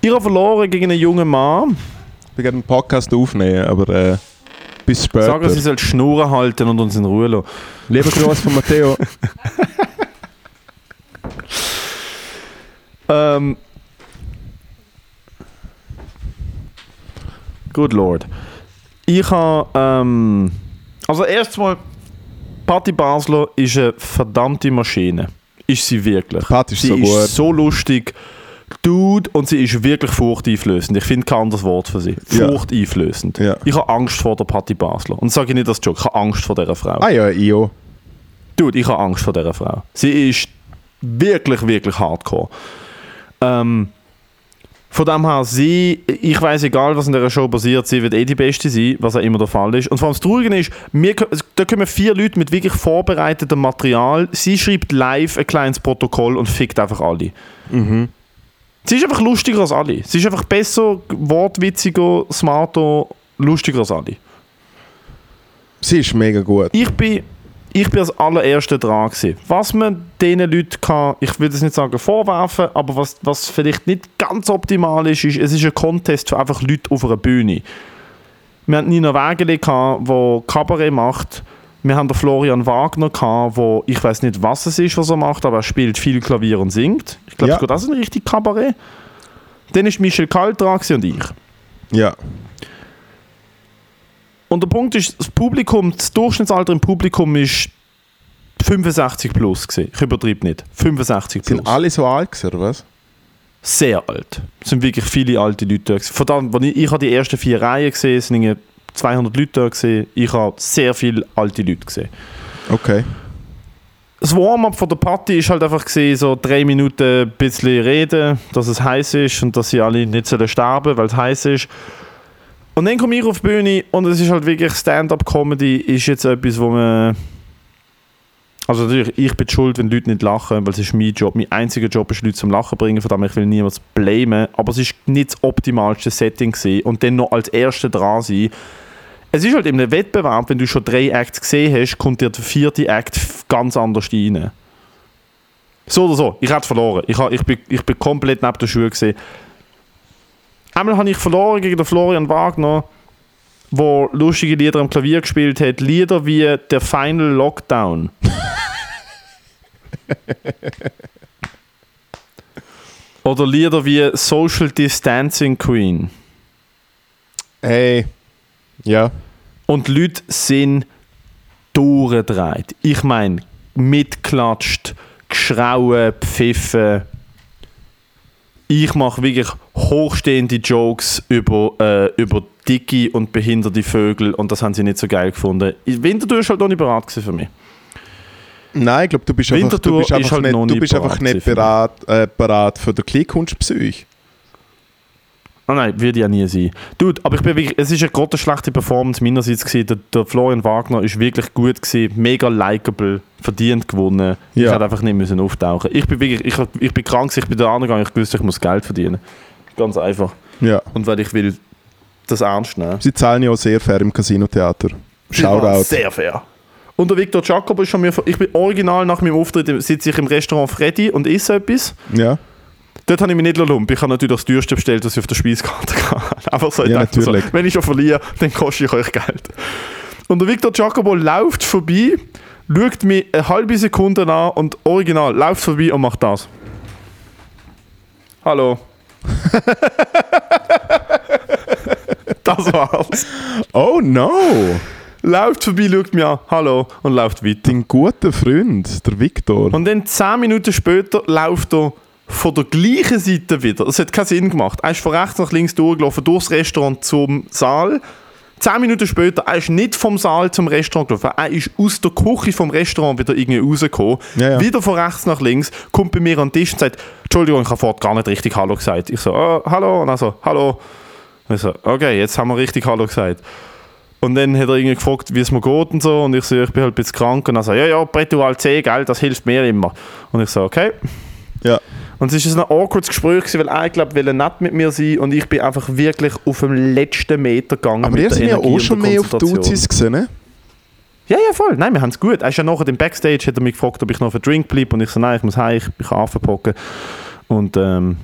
Ich habe verloren gegen einen jungen Mann. ich werde einen Podcast aufnehmen, aber äh, bis später. Sagen, sie soll die Schnur halten und uns in Ruhe lassen. Lieber Gruß von Matteo. Ähm. Good Lord. Ich habe. Ähm, also, erstmal, Patti Basler ist eine verdammte Maschine. Ist sie wirklich. Patti ist sie so ist gut. so lustig. Dude, und sie ist wirklich furchteinflößend. Ich finde kein anderes Wort für sie. Furchteinflößend. Ja. Ich habe Angst vor der Patti Basler. Und das sage ich nicht als Joke, ich habe Angst vor dieser Frau. Ah ja, Io. Dude, ich habe Angst vor dieser Frau. Sie ist wirklich, wirklich hardcore. Ähm, von dem her, sie, ich weiß egal, was in dieser Show passiert, sie wird eh die Beste sein, was auch immer der Fall ist. Und vor allem das Traurige ist, wir, da kommen vier Leute mit wirklich vorbereitetem Material. Sie schreibt live ein kleines Protokoll und fickt einfach alle. Sie ist einfach lustiger als alle. Sie ist einfach besser, wortwitziger, smarter, lustiger als alle. Sie ist mega gut. ich bin, ich bin als allererster dran gewesen. Was man diesen Leuten kann, ich will das nicht sagen vorwerfen, aber was, was vielleicht nicht ganz optimal ist, ist, es ist ein Contest für einfach Leute auf einer Bühne. Wir hatten Nina Wägeli, der Kabarett macht. Wir haben den Florian Wagner, gehabt, wo ich weiß nicht, was es ist, was er macht, aber er spielt viel Klavier und singt. Ich glaube, Ja. das ist ein richtig Kabarett. Dann ist Michel Kalt dran und ich. Ja. Und der Punkt ist, das Publikum, das Durchschnittsalter im Publikum ist 65 plus gewesen. Ich übertreibe nicht. 65 plus. Sind alle so alt gewesen, oder was? Sehr alt. Es sind wirklich viele alte Leute da. als ich, ich habe die ersten vier Reihen gesehen, es sind 200 Leute da gesehen. Ich habe sehr viele alte Leute gesehen. Okay. das Warm-up von der Party ist halt einfach gesehen, so drei Minuten ein bisschen reden, dass es heiß ist und dass sie alle nicht sterben, weil es heiß ist. Und dann komme ich auf die Bühne und es ist halt wirklich Stand-up-Comedy ist jetzt etwas, wo man also natürlich, ich bin schuld, wenn Leute nicht lachen, weil es ist mein Job. Mein einziger Job ist, Leute zum Lachen bringen, von dem ich will niemals blamen. Aber es ist nicht das optimalste Setting gewesen. Und dann noch als Erster dran sein. Es ist halt in einem Wettbewerb, wenn du schon drei Acts gesehen hast, kommt dir der vierte Act ganz anders rein. So oder so, ich hätte verloren. Ich, ich, bin, ich bin komplett neben der Schuhe gesehen. Einmal habe ich verloren gegen den Florian Wagner, der lustige Lieder am Klavier gespielt hat. Lieder wie der Final Lockdown. Oder Lieder wie Social Distancing Queen. Hey. Ja. Und die Leute sind durchgedreht. Ich meine, mitklatscht, geschrauen, pfiffen. Ich mache wirklich hochstehende Jokes über, äh, über dicke und behinderte Vögel und das haben sie nicht so geil gefunden. Winterthur ist halt noch nicht bereit für mich. Nein, ich glaube, du bist einfach, du bist halt nicht, du bist einfach bereit, äh, bereit für den Kleinkunstpsych. Oh nein, würde ja nie sein. Dude, aber ich bin wirklich, es ist eine große schlechte Performance meinerseits gewesen. Der, der Florian Wagner ist wirklich gut gewesen, mega likable, verdient gewonnen. Ich Ja. hätte einfach nicht müssen auftauchen. Ich bin wirklich, ich, ich bin krank, ich bin da angegangen, ich wusste, ich muss Geld verdienen. Ganz einfach. Ja. Und weil ich will das ernst nehmen. Sie zahlen ja auch sehr fair im Casino-Theater. Shoutout. Sehr fair. Und der Victor Jacob ist schon mir, ich bin original nach meinem Auftritt, sitze ich im Restaurant Freddy und esse etwas. Ja. Dort habe ich mich nicht lump. Ich habe natürlich das teuerste bestellt, was ich auf der Speiskarte hatte. Einfach so, ich Ja, dachte so, wenn ich schon verliere, dann koste ich euch Geld. Und der Victor Jacobo läuft vorbei, schaut mich eine halbe Sekunde an und original läuft vorbei und macht das. Hallo. das war's. Oh no! Läuft vorbei, schaut mich an, hallo und läuft weiter. Dein guter Freund, der Viktor. Und dann 10 Minuten später läuft er von der gleichen Seite wieder. Das hat keinen Sinn gemacht. Er ist von rechts nach links durchgelaufen, durchs Restaurant zum Saal. 10 Minuten später, er ist nicht vom Saal zum Restaurant gelaufen. Er ist aus der Küche vom Restaurant wieder irgendwie rausgekommen. Ja, ja. Wieder von rechts nach links, kommt bei mir an den Tisch und sagt, Entschuldigung, ich habe vorhin gar nicht richtig Hallo gesagt. Ich so, oh, hallo. Und er so, hallo. Und ich so, okay, jetzt haben wir richtig Hallo gesagt. Und dann hat er irgendwie gefragt, wie es mir geht und so. Und ich so, ich bin halt ein bisschen krank. Und er so, ja, ja, Bretual C, gell, das hilft mir immer. Und ich so, okay. Ja. Und es war ein awkwardes Gespräch, gewesen, weil er, glaube ich, nett mit mir sein und ich bin einfach wirklich auf dem letzten Meter gegangen. Aber mit ihr der seid ja auch schon mehr auf die. Uzis gesehen, ne? Ja, ja, voll. Nein, wir haben es gut. Er ist ja nachher im Backstage, hat er mich gefragt, ob ich noch auf einen Drink bleibe. Und ich so, nein, ich muss heim, ich, ich kann aufpocken. Und ähm,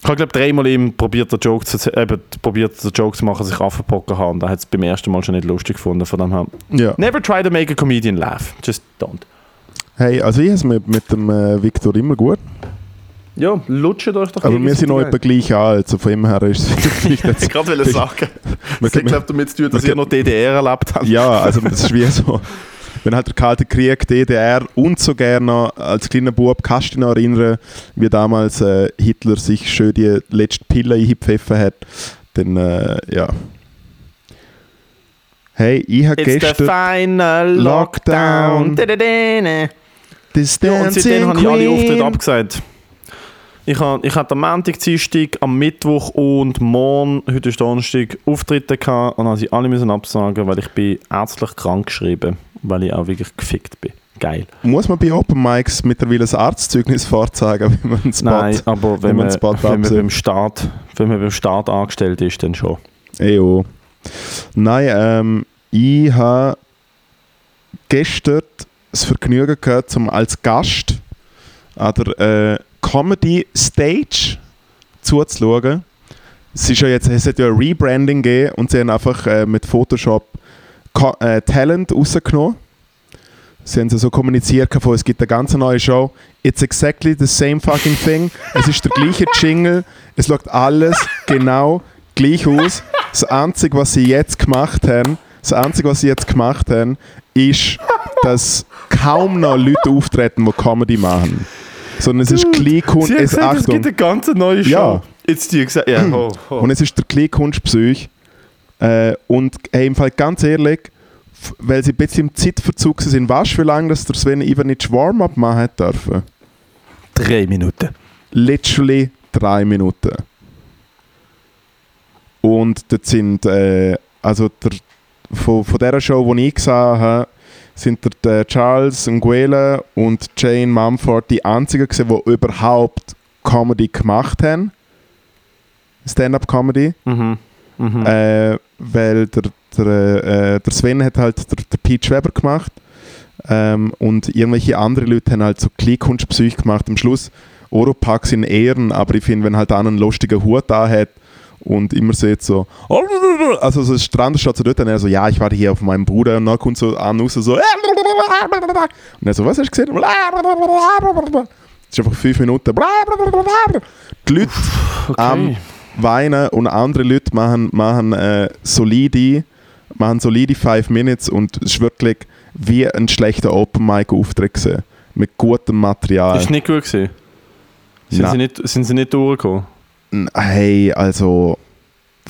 ich habe, glaube dreimal ihm probiert, den Joke zu, eben, probiert, den Joke zu machen, dass ich aufpocken habe. Und er hat es beim ersten Mal schon nicht lustig gefunden. Von dem her, Ja. never try to make a comedian laugh. Just don't. Hey, also ich habe es mit, mit dem äh, Viktor immer gut. Ja, lutscht euch doch Aber wir sind noch etwa gleich alt, also von ihm her ist es ein. jetzt... Ich gerade wollte sagen. Das hat, glaube damit zu tun, dass ihr noch DDR erlebt habt. Ja, also das ist wie so... Wenn halt der Kalte Krieg, DDR und so gerne als kleiner Bub kannst du dich noch erinnern, wie damals äh, Hitler sich schön die letzte Pille eingepfiffen hat, dann äh, ja. Hey, ich habe It's the gestern final Lockdown. lockdown. Ja, und seitdem habe ich alle Auftritte abgesagt. Ich habe ich hatte am Montag, Dienstag, am Mittwoch und morgen, heute ist Donnerstag, Auftritte gehabt und habe sie alle müssen absagen, weil ich bin ärztlich krank geschrieben, weil ich auch wirklich gefickt bin. Geil. Muss man bei Open Mics mittlerweile ein Arztzeugnis vorzeigen, wenn man einen Spot... Nein, aber wenn, wenn man Spot wenn, man beim Start, wenn man beim Start angestellt ist, dann schon. Ejo. Nein, ähm, ich habe gestern das Vergnügen gehabt, um als Gast an der äh, Comedy Stage zuzuschauen. Es, ist ja jetzt, es hat ja ein Rebranding gegeben und sie haben einfach äh, mit Photoshop Co äh, Talent rausgenommen. Sie haben so kommuniziert, von, es gibt eine ganz neue Show. It's exactly the same fucking thing. Es ist der gleiche Jingle. Es schaut alles genau gleich aus. Das Einzige, was sie jetzt gemacht haben, das Einzige, was sie jetzt gemacht haben, ist, dass kaum noch Leute auftreten, die Comedy machen. Sondern es ist hat Es, gesagt, es gibt eine ganz neue Show. Ja. Jetzt die gesagt, ja, oh, oh. und es ist der Kleinkunstpsych. Äh, und hey, im Fall ganz ehrlich, weil sie ein bisschen im Zeitverzug sind. Weißt du, wie lange das der Sven Ivanic Warm-up machen hat dürfen? Drei Minuten. Literally drei Minuten. Und dort sind, äh, also der, von, von dieser Show, die ich gesehen habe, sind der, Charles Nguela und Jane Mumford die einzigen gewesen, die überhaupt Comedy gemacht haben. Stand-up-Comedy. Mhm. Mhm. Äh, weil der, der, äh, der Sven hat halt der, der Pete Weber gemacht ähm, und irgendwelche andere Leute haben halt so Kleinkunstpsych gemacht. Am Schluss Oropax in Ehren, aber ich finde, wenn halt einer einen lustigen Hut da hat und immer sieht so, also so Strand steht so dort und er so, ja, ich war hier auf meinem Bruder und dann kommt so an raus so, und er so, was hast du gesehen? Das ist einfach fünf Minuten. Die Leute am weinen und andere Leute machen, machen äh, solide machen solide 5 Minutes und es ist wirklich wie ein schlechter Open Mic Auftritt gewesen. mit gutem Material. Ist nicht gut gewesen? Sind, Nein. sie nicht, sind sie nicht durchgekommen? Hey, also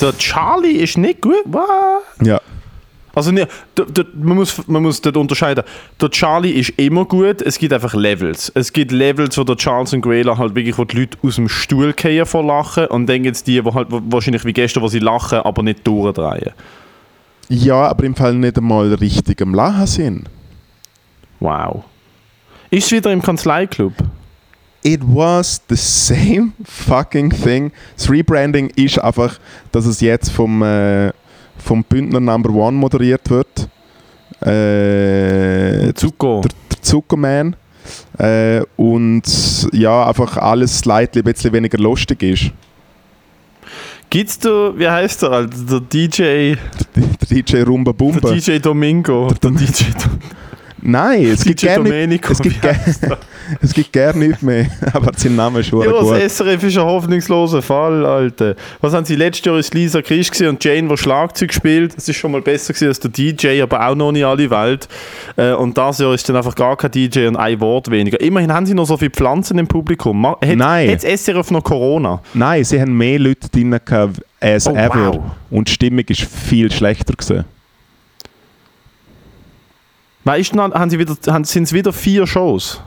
Der Charlie ist nicht gut? Was? ja, Also ne, man, muss, man muss dort unterscheiden. Der Charlie ist immer gut, es gibt einfach Levels. Es gibt Levels, wo der Charles und Grela halt wirklich, wo die Leute aus dem Stuhl fallen vor Lachen und dann gibt es die, wo halt wahrscheinlich wie gestern, wo sie lachen, aber nicht durchdrehen. ja, aber im Fall nicht einmal richtig am Lachen sind. Wow. Ist es wieder im Kanzleiclub? It was the same fucking thing. Das Rebranding ist einfach, dass es jetzt vom, äh, vom Bündner Number One moderiert wird. Äh, Zuko. der, der Zuckerman. Äh, und ja, einfach alles slightly ein bisschen weniger lustig ist. Gibt's da, wie heißt der, Alter? Der DJ, Der DJ Rumba der Bumba. DJ Domingo. Der DJ, Nein, es gibt DJ gerne Domenico. es gibt, es gibt gar nichts mehr. Aber sein Name ist schon Ja, gut. das SRF ist ein hoffnungsloser Fall, Alter. Was haben sie letztes Jahr ist Lisa Christ und Jane, die Schlagzeug spielt. Das ist schon mal besser gewesen als der DJ, aber auch noch nicht alle Welt. Äh, und das Jahr ist dann einfach gar kein DJ und ein Wort weniger. Immerhin haben sie noch so viele Pflanzen im Publikum. Hat, Nein. Hat SRF noch Corona? Nein, sie haben mehr Leute drin gehabt as Oh, ever. wow. Und die Stimmung ist viel schlechter gewesen. Weißt du, haben sie wieder, haben, sind es wieder vier Shows?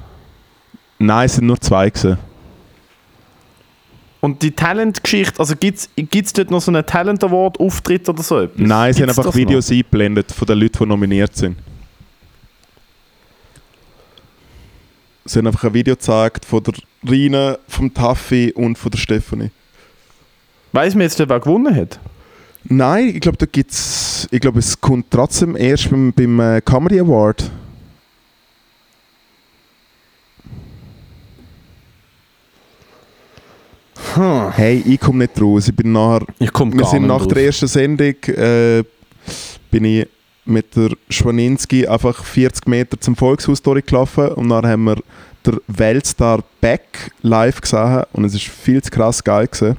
Nein, es sind nur zwei gewesen. Und die Talent-Geschichte, also gibt es dort noch so einen Talent-Award-Auftritt oder so etwas? Nein, sie haben Gibt's einfach das noch? Videos eingeblendet von den Leuten, die nominiert sind. Sie haben einfach ein Video gezeigt von der Rina, vom Taffi und von der Stefanie. Weiss man jetzt wer gewonnen hat? Nein, ich glaube, da gibt's. Ich glaube, es kommt trotzdem erst beim, beim äh, Comedy Award. Hey, ich komme nicht raus. Ich bin nachher. Ich komme Wir sind nach der ersten Sendung äh, bin ich mit der Schwaninski einfach 40 Meter zum Volkshaus durchgelaufen und dann haben wir der Weltstar Beck live gesehen und es ist viel zu krass geil gewesen.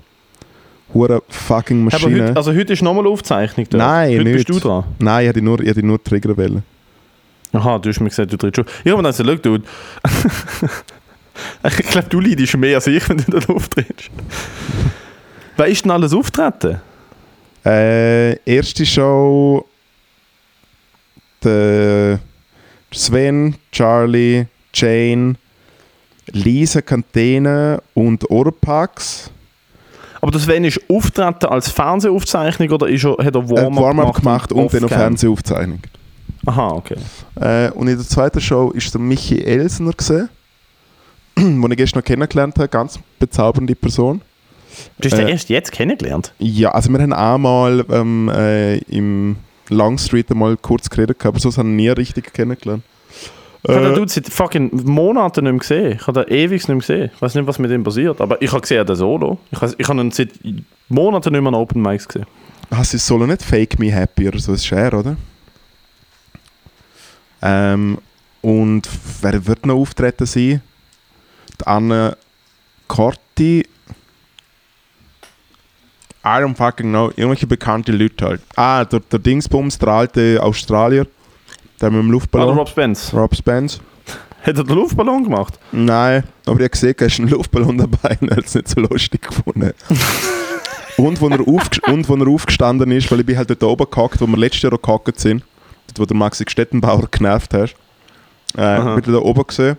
Hure fucking Aber Maschine. heute, also heute ist nochmal Aufzeichnung dort. Nein, heute nicht. bist du dran. Nein, ich hätte nur, ich hätte nur triggern wollen. Aha, du hast mir gesagt, du trittst schon. Ich habe mir dann gesagt, Dude. ich glaube, du leidest mehr als ich, wenn du dort auftrittst. Wer ist denn alles auftreten? Äh, erste Show der Sven, Charlie, Jane, Lisa Kantene und Orpax. Aber das Sven ist auftreten als Fernsehaufzeichnung oder ist er, hat er Äh, Warm-up Warm-up gemacht und dann auf off-cam? Fernsehaufzeichnung. Aha, okay. Äh, und in der zweiten Show ist der Michi Elsner gesehen, den ich gestern noch kennengelernt habe, ganz bezaubernde Person. Du hast den Äh, erst jetzt kennengelernt? Ja, also wir haben auch mal ähm, äh, im Longstreet einmal kurz geredet, aber sonst haben wir nie richtig kennengelernt. Ich habe den Äh, Dude seit fucking Monaten nicht mehr gesehen. Ich habe den ewig nicht mehr gesehen. Ich weiß nicht, was mit ihm passiert. Aber ich habe gesehen, der Solo. Ich habe ich habe ihn seit Monaten nicht mehr an Open Mics gesehen. Hast du Solo nicht Fake Me Happy oder so? Das ist er, oder? Ähm, und wer wird noch auftreten sein? Anne Corti. I don't fucking know. Irgendwelche bekannte Leute halt. Ah, der, der Dingsbums, der alte Australier. Der mit dem Luftballon. Rob Spence. Rob Spence. Hat er den Luftballon gemacht? Nein, aber ich habe gesehen, er ist ein Luftballon dabei und er hat es nicht so lustig gefunden. und, wo er und wo er aufgestanden ist, weil ich bin halt dort oben gehackt, wo wir letztes Jahr auch gehackt sind. wo der Maxi Stettenbauer genervt hast, äh, wieder da oben gesehen.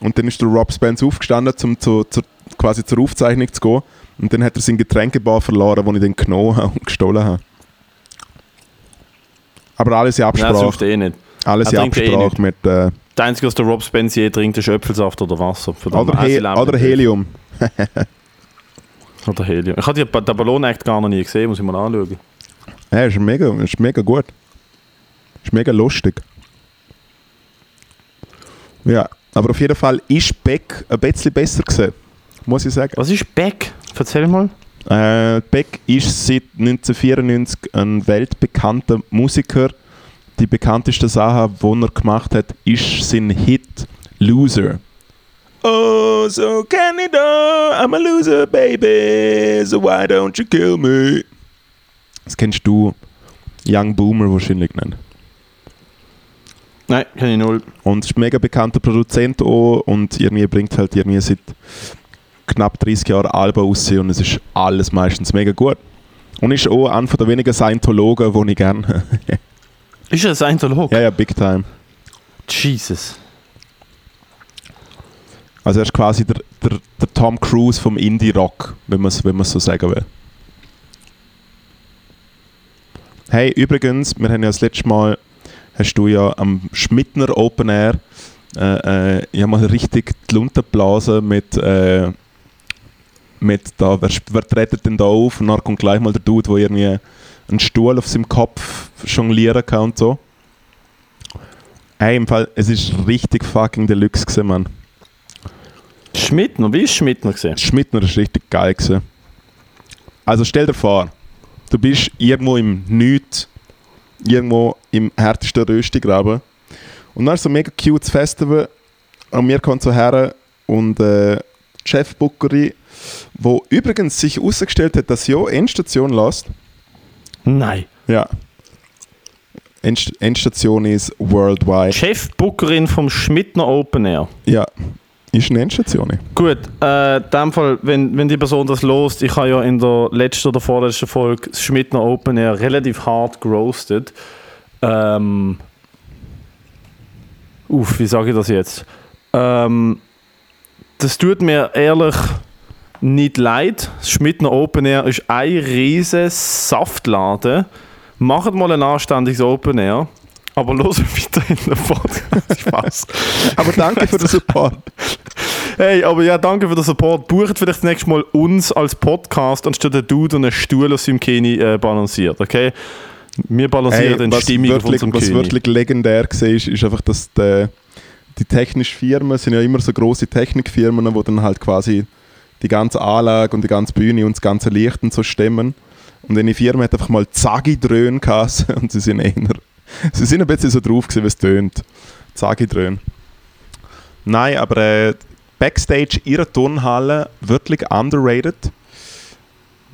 Und dann ist der Rob Spence aufgestanden, um zu, zur, quasi zur Aufzeichnung zu gehen. Und dann hat er seinen Getränkebar verloren, den ich dann genommen habe und gestohlen habe. Aber alles in Nein, das Absprache. eh nicht. alles in eh Absprache nicht. mit. Äh, Das Einzige, was der Rob Spence je trinkt, ist Äpfelsaft oder Wasser. Oder, He oder. Helium. Oder Helium. Ich habe den Ballon-Act gar noch nie gesehen, muss ich mal anschauen. Ja, ist mega, ist mega gut. Ist mega lustig. Ja, aber auf jeden Fall ist Beck ein bisschen besser gewesen, muss ich sagen. Was ist Beck? Erzähl mal. Äh, Beck ist seit 1994 ein weltbekannter Musiker. Die bekannteste Sache, die er gemacht hat, ist sein Hit Loser. Oh, so Canada, I'm a loser, baby, so why don't you kill me? Das kennst du Young Boomer wahrscheinlich nicht. Nein, kenne ich null. Und ist ein mega bekannter Produzent auch und irgendwie bringt halt irgendwie seit knapp 30 Jahren Alben raus und es ist alles meistens mega gut. Und ist auch einer der wenigen Scientologen, die ich gerne. Ist er ein Scientolog? ja, ja, big time. Jesus. Also er ist quasi der, der, der Tom Cruise vom Indie-Rock, wenn man es wenn man's so sagen will. Hey, übrigens, wir haben ja das letzte Mal, hast du ja am Schmidtner Open Air, äh, äh, ich habe mal richtig die Lunte geblasen mit, äh, mit da, wer, wer tretet denn da auf? Und dann kommt gleich mal der Dude, der irgendwie einen Stuhl auf seinem Kopf jonglieren kann und so. Hey, im Fall, es ist richtig fucking Deluxe gewesen, Mann. Schmidtner, wie ist Schmidtner gesehen? Schmidtner ist richtig geil gewesen. Also stell dir vor, du bist irgendwo im Nichts, irgendwo im härtesten Röstigraben und dann ist so ein mega cutes Festival und mir kommt so her und äh, die Chefbookerin, wo übrigens sich herausgestellt hat, dass sie auch Endstation lässt. Nein. Ja. End Endstation ist worldwide. Chefbookerin vom Schmidtner Open Air. Ja, ist eine Endstation. Gut, äh, in dem Fall, wenn, wenn die Person das lost, ich habe ja in der letzten oder vorletzten Folge das Schmidtner Open Air relativ hart gerostet. Ähm, uff, wie sage ich das jetzt? Ähm, das tut mir ehrlich nicht leid. Das Schmidtner Open Air ist ein riesiges Saftladen. Macht mal ein anständiges Open Air. Aber los weiter in den Podcast. Spaß. Aber danke für den Support. Hey, aber ja, danke für den Support. Bucht vielleicht das nächste Mal uns als Podcast, anstatt der Dude und einen Stuhl aus seinem Kini äh, balanciert, okay? Wir balancieren den was Stimmung wirklich, unserem was König. wirklich legendär war, ist, ist einfach, dass die, die technischen Firmen sind ja immer so große Technikfirmen, wo dann halt quasi die ganze Anlage und die ganze Bühne und das ganze Licht und so stemmen. Und eine Firma hat einfach mal Zagi-Dröhn gehabt und sie sind eher, sie sind ein bisschen so drauf gewesen, wie es tönt. Zagi-Dröhn. Nein, aber äh, Backstage ihrer Turnhalle wirklich underrated.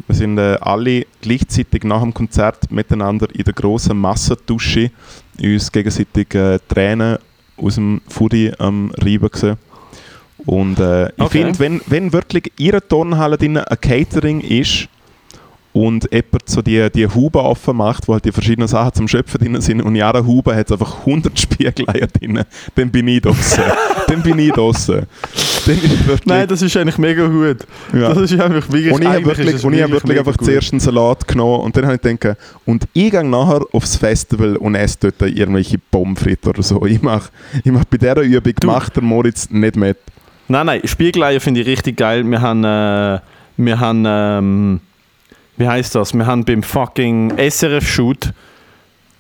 Wir sind äh, alle gleichzeitig nach dem Konzert miteinander in der grossen Massendusche uns gegenseitig äh, Tränen aus dem Fudi am Reiben gesehen. Und äh, ich Okay. finde, wenn, wenn wirklich ihre Turnhalle drin ein Catering ist und jemand so die, die Huben offen macht, wo halt die verschiedenen Sachen zum Schöpfen drin sind und in jeder Hube hat es einfach 100 Spiegeleier drin, dann bin ich draussen. dann bin ich draussen. Nein, das ist eigentlich mega gut. Ja. Das ist einfach wirklich und ich habe wirklich, und ich hab wirklich einfach gut. zuerst einen Salat genommen und dann habe ich gedacht, und ich gehe nachher aufs Festival und esse dort irgendwelche Pommes frites oder so. Ich mache ich mach bei dieser Übung, Du- macht der Moritz nicht mit. Nein, nein, Spiegeleier finde ich richtig geil. Wir haben, äh, wir haben, ähm, wie heißt das? Wir haben beim fucking SRF-Shoot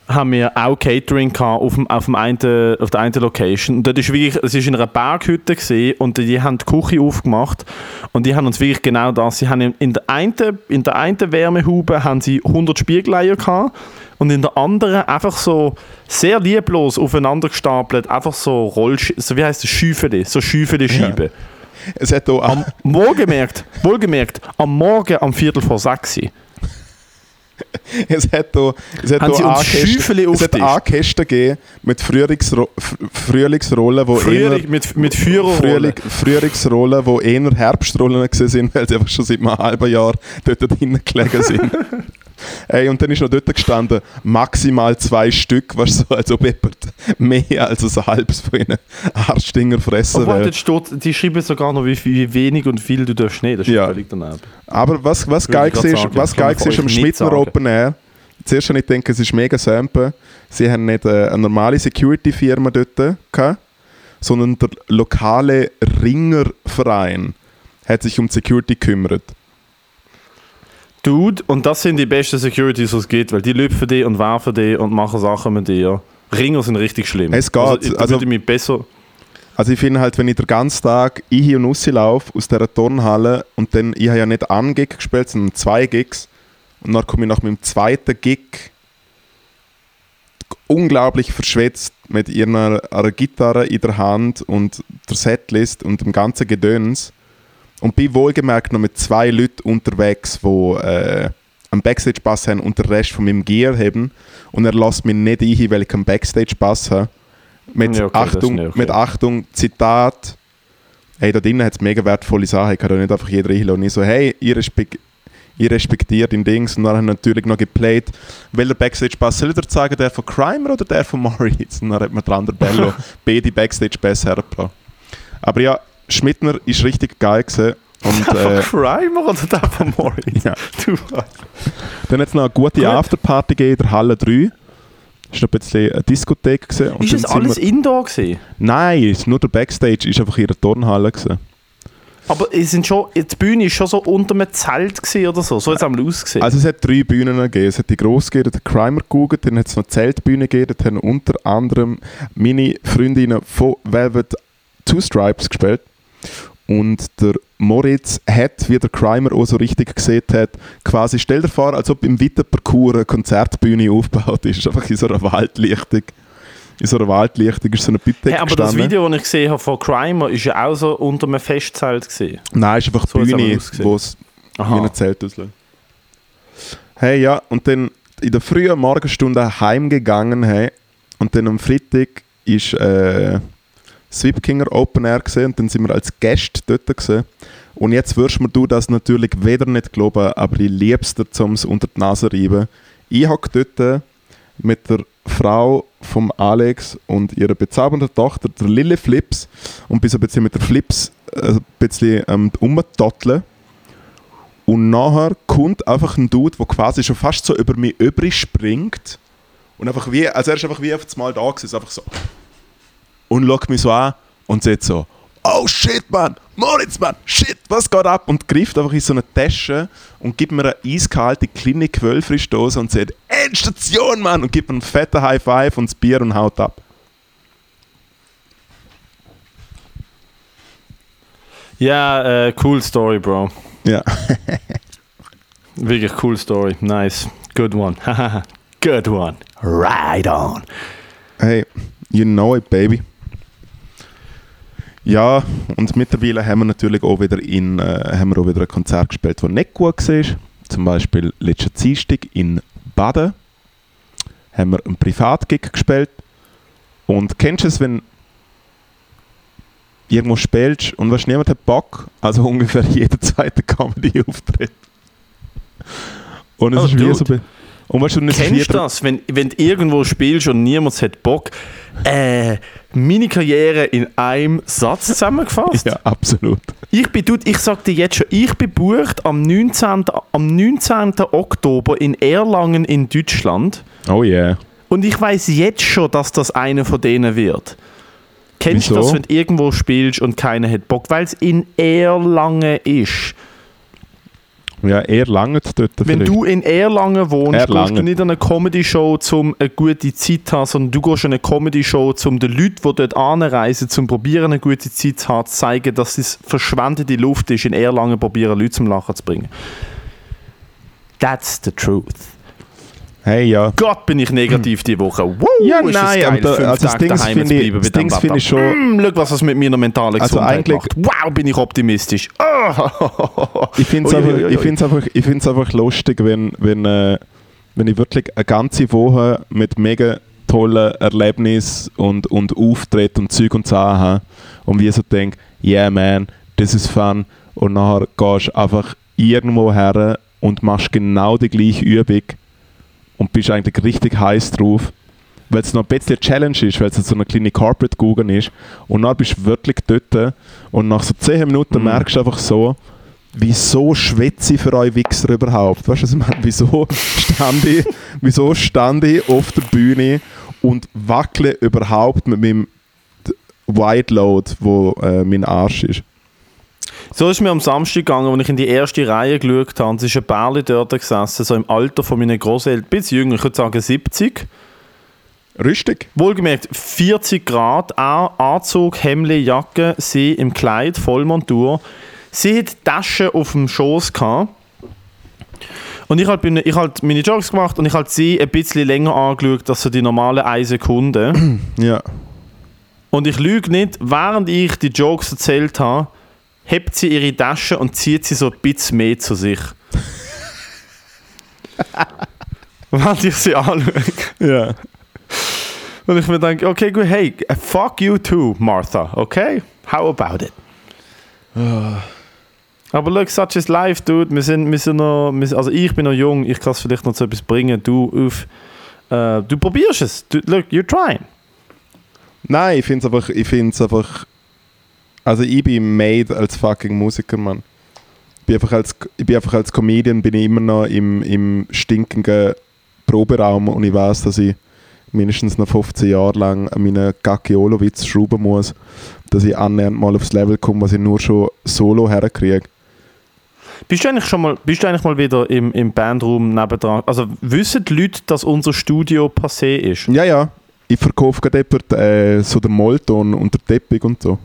haben wir auch Catering gehabt auf, dem, auf, dem einen, auf der einen Location. Und dort ist wirklich, es ist in einer Berghütte gesehen und die haben die Küche aufgemacht und die haben uns wirklich genau das. Sie haben in- der einen, in der einen Wärmehube haben sie 100 Spiegeleier gehabt und in der anderen einfach so sehr lieblos aufeinander gestapelt, einfach so Rollsch, so wie heißt das Schüfele, so Schüfele Scheiben. Es hat auch Am, wohlgemerkt, wohlgemerkt, am Morgen am Viertel vor sechs. es hat auch, es hat auch Schäufele es hat aufgetischt? Ankästen gegeben mit Frühlingsro Frühlingsrollen, wo Frühling, eher- mit, mit. Frühling, Frühlingsrollen, die eher Herbstrollen sind, weil sie einfach schon seit einem halben Jahr dort drinnen gelegen sind. Ey, und dann ist noch dort gestanden, maximal zwei Stück, was so, als ob jemand mehr als ein halbes von ihnen Arschdinger fressen Obwohl, will. steht, die schreiben sogar noch, wie, viel- wie wenig und viel du darfst nehmen. Das ist Ja. völlig daneben. Aber was, was geil war, sagen, was geil war am nicht Schmidtner. Open Air, zuerst habe ich gedacht, es ist mega sample. Sie haben nicht äh, eine normale Security-Firma dort gehabt, sondern der lokale Ringerverein hat sich um die Security gekümmert. Dude, und das sind die besten Securities, die es gibt, weil die lüpfen die und werfen die und machen Sachen mit dir. Ringer sind richtig schlimm. Es geht, Also, ich- da also- würde ich mich besser... Also ich finde halt, wenn ich den ganzen Tag ich und Ussi laufe aus dieser Turnhalle und dann, ich habe ja nicht einen Gig gespielt, sondern zwei Gigs und dann komme ich nach meinem zweiten Gig unglaublich verschwitzt mit ihrer einer Gitarre in der Hand und der Setlist und dem ganzen Gedöns und bin wohlgemerkt noch mit zwei Leuten unterwegs, die äh, einen Backstage-Bass haben und den Rest von meinem Gear haben und er lässt mich nicht ein, weil ich einen Backstage-Bass habe. Mit, Ja, okay, Achtung, okay. mit Achtung, Zitat. Hey, da drinnen hat es mega wertvolle Sachen. Ich kann da nicht einfach jeder reinlassen. Und ich so, hey, ich, respek ich respektiere den Dings. Und dann haben wir natürlich noch geplayt, welcher Backstage-Bass soll ich dir sagen, der von Crimer oder der von Moritz? Und dann hat mir der andere Bello beide Backstage-Bass hergebracht. Aber ja, Schmidtner ist richtig geil gewesen. Und äh, Von Crimer oder der von Morris? Ja. Du, dann hat es noch eine gute Gut. Afterparty gegeben in der Halle 3. Das war noch ein bisschen eine Diskothek. Gewesen. Und ist dann das alles wir- Indoor gewesen? Nein, es ist nur der Backstage, ist einfach in der Turnhalle. Gewesen. Aber es sind schon, die Bühne ist schon so unter einem Zelt oder so. So hat es einmal ausgesehen. Also es hat drei Bühnen gegeben. Es hat die grosse gegeben, den Crimer gegoogelt, dann hat es noch die Zeltbühne gegeben, dort haben unter anderem meine Freundinnen von Velvet Two Stripes gespielt. Und der Moritz hat, wie der Crimer auch so richtig gesehen hat, quasi, stell dir vor, als ob im Wittenparcours eine Konzertbühne aufgebaut ist. Einfach in so einer Waldlichtung. In so einer Waldlichtung ist so eine Bitte hey, aber das Video, das ich gesehen habe von Crimer, ist ja auch so unter einem Festzelt gewesen. Nein, ist einfach die So aber Bühne, wo es wie ein Zelt aussieht. Hey, ja, und dann in der frühen Morgenstunde heimgegangen, hey, und dann am Freitag ist äh, Swipkinger Open Air gesehen und dann sind wir als Gäste dort gesehen. Und jetzt wirst mir du das natürlich wieder nicht glauben, aber ich lieb's dir zum unter die Nase reiben. Ich hocke dort mit der Frau vom Alex und ihrer bezaubernden Tochter, der Lille Flips, und bin so ein bisschen mit der Flips äh, ein bisschen ähm, umtotteln. Und nachher kommt einfach ein Dude, der quasi schon fast so über mich übrig springt. Und einfach wie, also er ist einfach wie auf das Mal da gewesen, einfach so. Und schaut mich so an und sagt so, oh shit, Mann, Moritz, Mann, shit, was geht ab? Und greift einfach in so eine Tasche und gibt mir eine eiskalte kleine Quellfrischdose und sagt, Endstation, Mann! Und gibt mir einen fetten High Five und das Bier und haut ab. Ja, äh, cool Story, Bro. Ja. Wirklich cool Story. Nice. Good one. Good one. Right on. Hey, you know it, baby. Ja, und mittlerweile haben wir natürlich auch wieder, in, äh, haben wir auch wieder ein Konzert gespielt, das nicht gut war. Zum Beispiel letzten Dienstag in Baden haben wir einen Privatgig gespielt. Und kennst du es, wenn irgendwo spielst und weißt, niemand hat Bock, also ungefähr jeder zweite Comedy-Auftritt. Und es Oh, ist wie so... Und weißt du, Kennst du das, wenn, wenn du irgendwo spielst und niemand hat Bock? Äh, meine Karriere in einem Satz zusammengefasst. Ja, absolut. Ich bin, dude, ich sag dir jetzt schon, ich bin bucht am 19. am 19. Oktober in Erlangen in Deutschland Oh yeah. und ich weiß jetzt schon, dass das einer von denen wird. Kennst du das, wenn du irgendwo spielst und keiner hat Bock? Weil es in Erlangen ist. Ja, eher lange dort Wenn vielleicht. du in Erlangen wohnst, Erlangen. gehst du nicht an eine Comedy-Show, um eine gute Zeit zu haben, sondern du gehst an eine Comedy-Show, um den Leuten, die dort anreisen, zum probieren, eine gute Zeit zu haben, zu zeigen, dass es verschwendete Luft ist, in Erlangen probieren, Leute zum Lachen zu bringen. That's the truth. Hey, ja. Gott, bin ich negativ die Woche. Woo, Ja, ist das nein, geil, aber da- fünf also das Tage Ding daheim finde zu ich- bleiben das Ding finde ich schon- Mm, schau, was das mit meiner mentalen Also Gesundheit eigentlich- macht. Wow, bin ich optimistisch. Oh. Ich finde es einfach, ich find's einfach, ich find's einfach lustig, wenn, wenn, äh, wenn ich wirklich eine ganze Woche mit mega tollen Erlebnissen und, und Auftritten und Zeug und Sachen habe und wie so denke, yeah man, das ist fun und nachher gehst du einfach irgendwo her und machst genau die gleiche Übung und bist eigentlich richtig heiß drauf, weil es noch ein bisschen Challenge ist, weil es so eine kleine Corporate Google ist und dann bist du wirklich dort und nach so 10 Minuten Mhm. merkst du einfach so, wieso schwätze ich für euch Wichser überhaupt? Weißt du, was ich meine? Wieso stand ich, wieso stand ich auf der Bühne und wackle überhaupt mit meinem White Load, wo äh, mein Arsch ist? So ist mir am Samstag gegangen, als ich in die erste Reihe geschaut habe. Es ist ein Bärli dort gesessen, so im Alter von meinen Großeltern, bisschen jünger, ich würde sagen 70. Rüstig? Wohlgemerkt 40 Grad, A- Anzug, Hemd, Jacke, sie im Kleid, Vollmontur. Sie hat Taschen auf dem Schoß gehabt. Und ich halt bin ich halt meine Jokes gemacht und ich halt sie ein bisschen länger angeschaut als so die normale 1 Sekunde. Ja. Und ich lüge nicht, während ich die Jokes erzählt habe, hebt sie ihre Tasche und zieht sie so ein bisschen mehr zu sich. während ich sie anschaue. Ja. Und ich mir denke, okay, gut, hey, fuck you too, Martha, okay? How about it? Aber look, such is life, dude. Wir sind, wir sind noch, wir, also ich bin noch jung, ich kann es vielleicht noch zu etwas bringen. Du, auf, äh, du probierst es. Du, look, you're trying. Nein, ich finde es einfach, ich find's einfach. Also ich bin made als fucking Musiker, Mann. Ich bin einfach als, ich bin einfach als Comedian bin ich immer noch im, im stinkenden Proberaum und ich weiß, dass ich mindestens noch 15 Jahre lang an meinen Gagiolo-Witz schrauben muss, dass ich annähernd mal aufs Level komme, was ich nur schon solo herkriege. Bist du eigentlich schon mal, bist du eigentlich mal wieder im, im Bandraum nebendran? Also wissen die Leute, dass unser Studio passé ist? Ja, ja. Ich verkaufe gerade jemand, äh, so den Molton und den Teppich und so.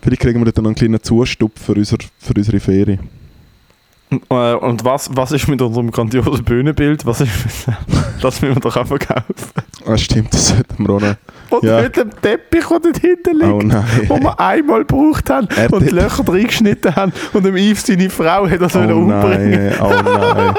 Vielleicht kriegen wir noch einen kleinen Zustupf für, unser, für unsere Ferie. Äh, und was, was ist mit unserem grandiosen Bühnenbild? Was ist mit, das müssen wir doch auch verkaufen. Ah, stimmt, das sollten wir auch noch. Und Ja. mit dem Teppich, der dort hinten liegt. Oh nein. wo wir einmal gebraucht haben Er und die Löcher reingeschnitten haben und dem Yves seine Frau hat das Oh umbringen. oh nein.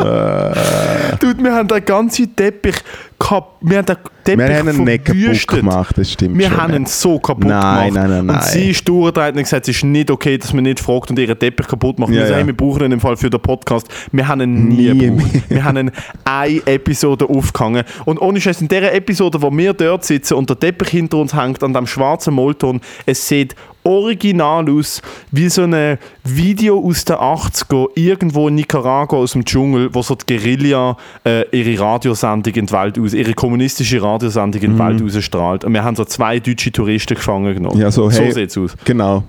äh, Dude, wir haben den ganzen Teppich kap wir haben den Teppich wir haben ihn nicht kaputt gemacht, das stimmt Wir schon. haben ihn so kaputt Nein, gemacht. nein, nein, nein. Und sie ist durchgedreht und gesagt, es ist nicht okay, dass man nicht fragt und ihren Teppich kaputt macht. Ja, wir sagen, ja. wir brauchen ihn im Fall für den Podcast. Wir haben ihn nie, Nie gebraucht. Wir haben ihn eine Episode aufgehangen. Und ohne Scheiß, in dieser Episode, wo wir dort sitzen und der Teppich hinter uns hängt, an dem schwarzen Molton, es sieht original aus, wie so ein Video aus den 80er, irgendwo in Nicaragua aus dem Dschungel, wo so die Guerilla äh, ihre Radiosendung in die Welt aus, ihre kommunistische Radiosendung in die Welt ausstrahlt. Und wir haben so zwei deutsche Touristen gefangen genommen. Mhm. Ja, so, hey- sieht's aus. Genau.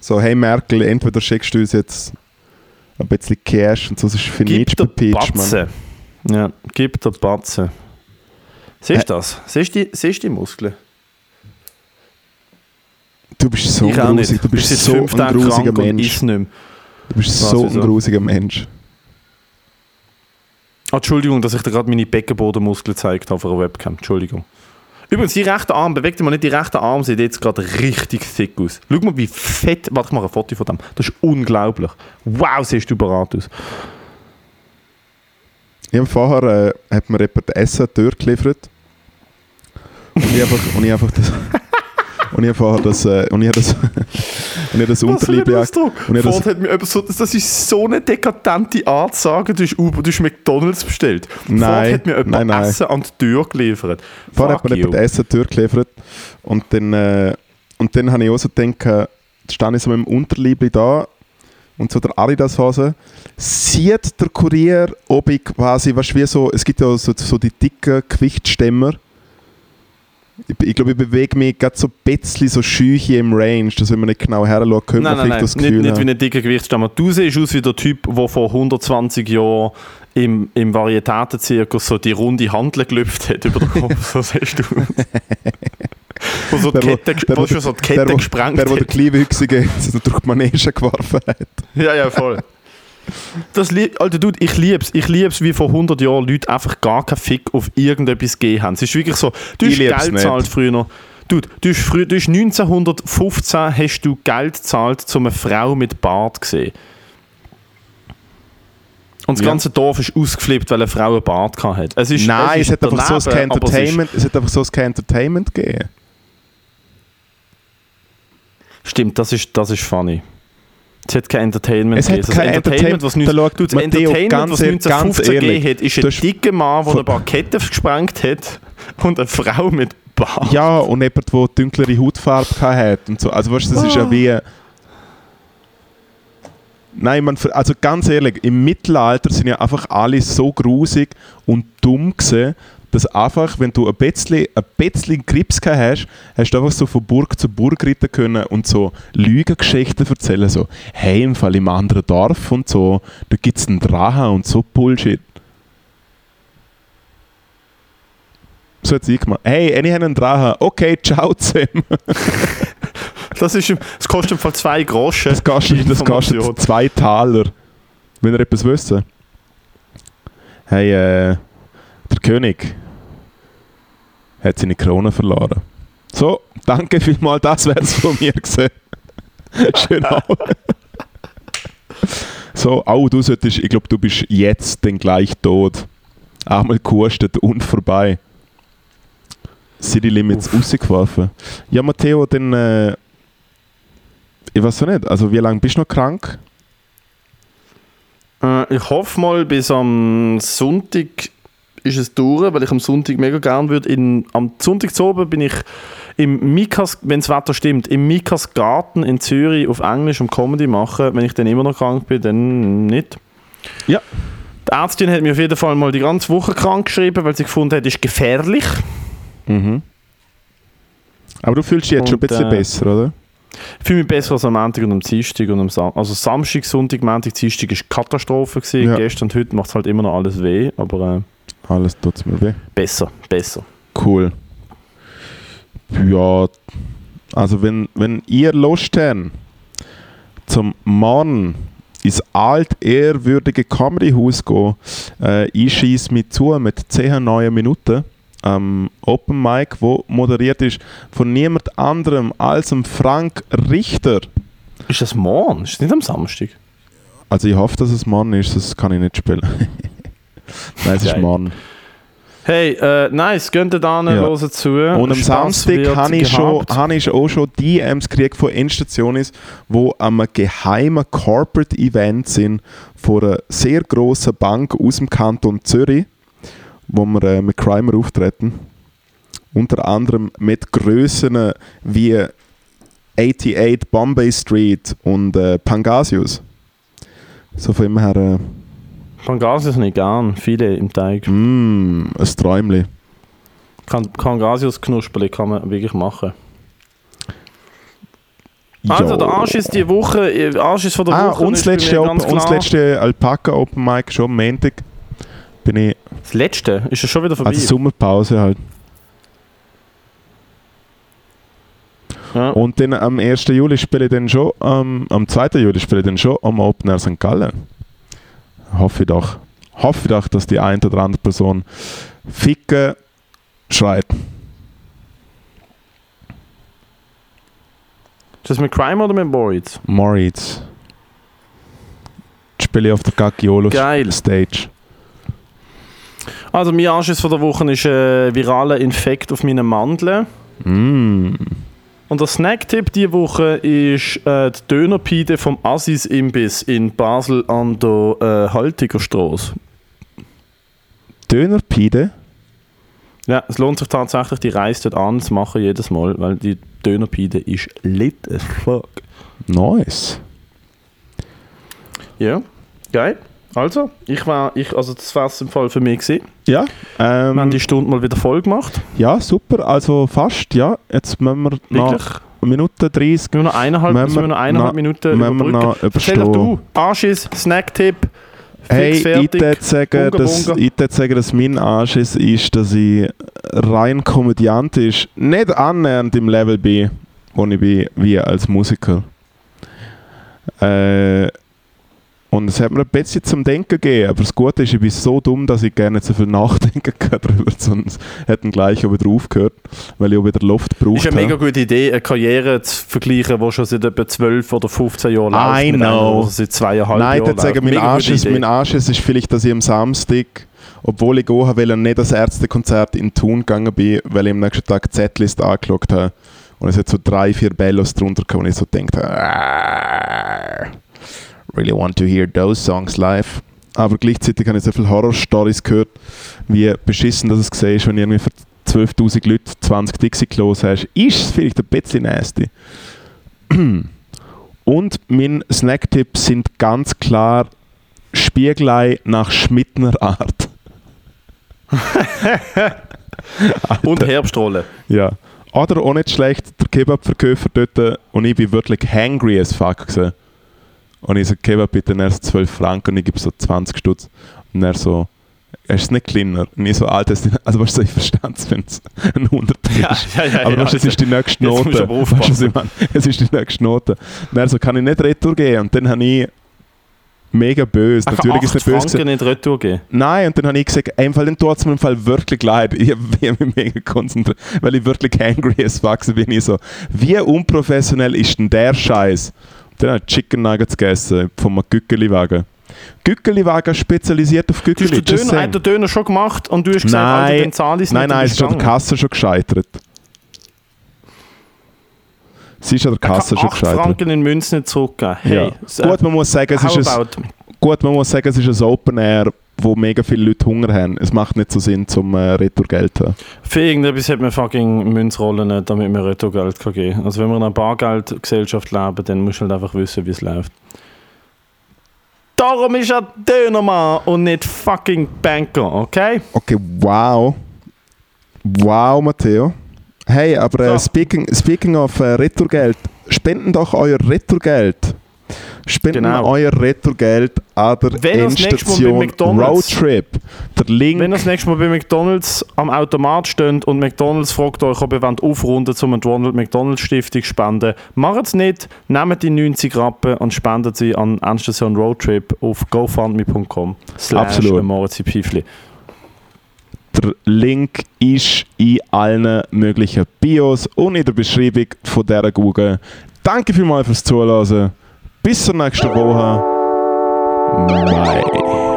So, hey Merkel, entweder schickst du uns jetzt ein bisschen Cash und sonst ist der Peach, Mann. Ja, gib der Batze. Siehst du das? Siehst du die, siehst die Muskeln? Du bist so grusig, du bist so ein grusiger Mensch. Du bist Was, so ein grusiger Mensch. Ah, Entschuldigung, dass ich dir gerade meine Beckenbodenmuskeln gezeigt habe auf einer Webcam. Entschuldigung. Übrigens, die rechte Arm, bewegt mal nicht, die rechte Arm sieht jetzt gerade richtig thick aus. Schau mal, wie fett. Warte, ich mache ein Foto von dem. Das ist unglaublich. Wow, siehst du bereit aus. Ich habe vorher äh, hat mir jemand Essen durchgeliefert. Und ich einfach, und ich einfach das. Und ich habe das. Äh, und ich habe das. und ich das Unterliebe. Ausdruck. und ich Ford hat mir so, das ist so eine dekadente Art zu sagen, du hast, Uber, du hast McDonalds bestellt. Nein, Ford hat mir nein, jemand nein. Essen an die Tür geliefert. Vorher hat mir jemand. Essen durchgeliefert. Und dann, äh, und dann habe ich auch so gedacht, jetzt stehe ich so mit dem Unterliebli da und so der Adidas-Hose. Sieht der Kurier, ob ich quasi, weißt du, wie so, es gibt ja so, so die dicken Gewichtsstämmer. Ich, ich glaube, ich bewege mich gerade so ein bisschen so schüche im Range, dass wenn man nicht genau her schaut, könnte man nein, vielleicht nein, das nicht, Gefühl nicht wie haben. ein dicker Gewichtsstamm. Du siehst aus wie der Typ, der vor 120 Jahren im, im Varietätenzirkus so die runde Handel gelüpft hat über den Kopf. so siehst du. wo so die Der, wo- Kette, der, wo wo- schon so die der, Kette wo- gesprengt der, der hat. Kleinwüchsige durch die Manege geworfen hat. Ja, ja, voll. Das Alter, Dude, ich lieb's. Ich lieb's, wie vor 100 Jahren Leute einfach gar keinen Fick auf irgendetwas gegeben haben. Es ist wirklich so, du hast Geld gezahlt früher. Dude, du hast, früher, du hast 1915 hast du Geld gezahlt, um eine Frau mit Bart zu sehen. Und das Ja. ganze Dorf ist ausgeflippt, weil eine Frau einen Bart hatte. Es ist, Nein, es, ist hat einfach so daneben, ein aber es ist- Entertainment, es hat einfach so ein Entertainment gegeben. Stimmt, das ist, das ist funny. Es hat kein Entertainment Es hat kein das Entertainment, was. 19, Da du, das Matteo, Entertainment, ganz was ehr- ganz 1915 gegeben hat, ist ein dicker Mann, der von- ein paar Ketten gesprengt hat und eine Frau mit Bart. Ja, und jemand, der dunklere Hautfarbe hat und so. Also weißt du, das ist ja wie... Nein, man, also ganz ehrlich, im Mittelalter sind ja einfach alle so grusig und dumm gewesen, dass einfach, wenn du ein bisschen, ein bisschen Grips gehabt hast, hast du einfach so von Burg zu Burg reiten können und so Lügengeschichten erzählen, so, hey, im Fall im anderen Dorf und so, da gibt es einen Drachen und so Bullshit. So hat sie gemacht. Hey, ich habe einen Drachen. Okay, ciao zusammen. Das, ist, das kostet im Fall zwei Groschen. Das kostet, das kostet zwei Taler. Wenn ihr etwas wissen. Hey, äh, der König hat seine Krone verloren. So, danke vielmals, das wäre es von mir gesehen. Schön auch. So, auch du solltest, ich glaube, du bist jetzt dann gleich tot. Einmal gekostet und vorbei. City Limits Uff. rausgeworfen. Ja, Matteo, dann, äh, ich weiß auch nicht, also wie lange bist du noch krank? Äh, ich hoffe mal, bis am Sonntag ist es durch, weil ich am Sonntag mega gern würde. In, am Sonntag zu oben bin ich im Mikas, wenn das Wetter stimmt, im Mikas Garten in Zürich auf Englisch um Comedy machen. Wenn ich dann immer noch krank bin, dann nicht. Ja. Die Ärztin hat mir auf jeden Fall mal die ganze Woche krank geschrieben, weil sie gefunden hat, ist gefährlich. Mhm. Aber du fühlst dich jetzt schon ein Und, bisschen äh, besser, oder? Ich fühle mich besser als am Montag und am Dienstag und am Sam Also Samstag, Sonntag, Montag, Dienstag war Katastrophe. Gewesen. Ja. Gestern und heute macht es halt immer noch alles weh, aber äh, Alles tut mir weh. besser, besser. Cool. Ja, also wenn, wenn ihr Lust habt, zum Morgen ins altehrwürdige Comedyhaus gehen, äh, ich schieße mich zu mit 10 neuen Minuten am Open Mic, wo moderiert ist von niemand anderem als dem Frank Richter. Ist das morgen? Ist das nicht am Samstag? Also ich hoffe, dass es morgen ist, das kann ich nicht spielen. Nein, es ist morgen. Hey, äh, nice, geht da hin, Ja. hören zu. Und am Samstag habe ich, schon, habe ich auch schon DMs gekriegt von Endstationen, wo am geheimen Corporate Event sind von einer sehr grossen Bank aus dem Kanton Zürich, wo wir äh, mit Crimer auftreten. Unter anderem mit Grössen wie 88 Bombay Street und äh, Pangasius. So von dem her, äh, Pangasius nicht gern, viele im Teig. mm, ein Träumchen. Kan- Pangasius knusperli kann man wirklich machen. Also, Ja. der Arsch ist die Woche, äh, Arsch ist von der Ah, Woche. und das letzte, Open, und das letzte Alpaka Open Mic schon am Montag. Bin ich, Das letzte? Ist es schon wieder vorbei? also Sommerpause halt. ja. Und dann am 1. Juli spiele ich dann schon, ähm, am 2. Juli spiele ich dann schon am Open Air St. Gallen. Hoffe ich doch. Hoffe ich doch, dass die eine oder andere Person Ficken schreit. Ist das mit Crime oder mit Boys? Moritz. Spiele ich auf der Gaggiolo. Stage. Also, mein Anschiss von der Woche ist ein viraler Infekt auf meinen Mandeln. Mm. Und der Snacktipp diese Woche ist äh, die Dönerpide vom Assis Imbiss in Basel an der äh, Haltiger Straße. Dönerpide? Ja, es lohnt sich tatsächlich, die Reise dort an zu machen jedes Mal, weil die Dönerpide ist lit as fuck. Nice. Ja, geil. Also, ich war, ich, also das war es im Fall für mich gewesen. Ja, Wir haben ähm, die Stunde mal wieder voll gemacht. ja, super. Also fast, ja. Jetzt müssen wir noch Wirklich. Minute 30 Wir noch eineinhalb, müssen wir noch eineinhalb Minuten überbrücken. noch Erzähl doch du, Anschiss, Snacktipp, Hey, ich würde sagen, dass, sagen, dass mein Anschiss ist, dass ich rein komödiantisch nicht annähernd im Level bin, wo ich bin, wie als Musiker. Äh, und es hat mir ein bisschen zum Denken gegeben, aber das Gute ist, ich bin so dumm, dass ich gerne nicht so viel nachdenken kann darüber, sonst hätten gleich auch wieder aufgehört, weil ich auch wieder Luft brauche. ist eine mega gute Idee, eine Karriere zu vergleichen, die schon seit etwa 12 oder 15 Jahren läuft. I einer, know. die seit zweieinhalb Nein, Jahren sagen, mein Arsch, ist, mein Arsch ist, ist vielleicht, dass ich am Samstag, obwohl ich gehen will, nicht das Ärztekonzert in Thun gegangen bin, weil ich am nächsten Tag die Z-List angeschaut habe. Und es hat so drei, vier Bellos drunter gekommen und ich so gedacht habe. Really want to hear those songs live. Aber gleichzeitig habe ich so viele Horror-Stories gehört, wie beschissen das es gesehen ist, wenn irgendwie für 12'000 Leute 20 Dixie-Klos hast. Ist es vielleicht ein bisschen nasty. Und mein Snacktipp sind ganz klar Spiegelei nach Schmidtner Art. Und Herbstrolle. Ja. Oder auch nicht schlecht, der Kebabverkäufer dort, und ich bin wirklich hangry as fuck gewesen. Und ich so, Kebab bitte, und er so 12 Franken und ich gebe so 20 Stutz. Und er so, er ist nicht kleiner. Und ich so, Alter, also weißt du, ich verstand es, wenn es ein 100 ist. Ja, ja, ja, aber ja, weißt, es ist die nächste Note. Weißt du, was ich meine? Es ist die nächste Note. Und er so, kann ich nicht retour gehen? Und dann habe ich mega böse, Einfach natürlich ist 8 es nicht böse. Franken nicht retour geben. Nein, und dann habe ich gesagt, im Fall, dann tut es mir im Fall wirklich leid. Ich habe mich mega konzentriert, weil ich wirklich angry as fuck bin. Ich so, wie unprofessionell ist denn der Scheiß? Dann habe ich Chicken Nuggets gegessen vom Gückeli-Wagen. Gückeli-Wagen spezialisiert auf Du hast Gückeli. den Döner, Döner schon gemacht und du hast gesagt, Nein. Alter, dann zahle ich es Nein, nicht. nein, und es ist an der. Kasse schon gescheitert. Sie ist an der Er Kasse schon 8 gescheitert. Franken in Münzen nicht zurückgeben. Hey, ja. Gut, man muss sagen, es ist ein, gut, man muss sagen, es ist ein Open Air, wo mega viele Leute Hunger haben. Es macht nicht so Sinn, zum äh, Retourgeld zu haben. Für irgendetwas hat man fucking Münzrollen nicht, damit man Retourgeld kann geben kann. Also wenn wir in einer Bargeldgesellschaft leben, dann musst du halt einfach wissen, wie es läuft. Darum ist er Dönermann und nicht fucking Banker, okay? Okay, wow. Wow, Matteo. Hey, aber äh, So. speaking, speaking of äh, Retourgeld, spenden doch euer Retourgeld. Spenden Genau. euer Retourgeld an der Wenn ihr das nächste Mal bei Endstation McDonald's- Roadtrip. Der Link. Wenn ihr das nächste Mal bei McDonalds am Automat steht und McDonalds fragt euch, ob ihr wollt aufrunden zum Ronald McDonald Stiftung spenden, macht es nicht, nehmt die 90 Rappen und spendet sie an Endstation Roadtrip auf gofundme.com Absolut. Moritz. Der Link ist in allen möglichen Bios und in der Beschreibung von dieser Google. Danke vielmals fürs Zuhören. Bis zur nächsten Woche. Bye.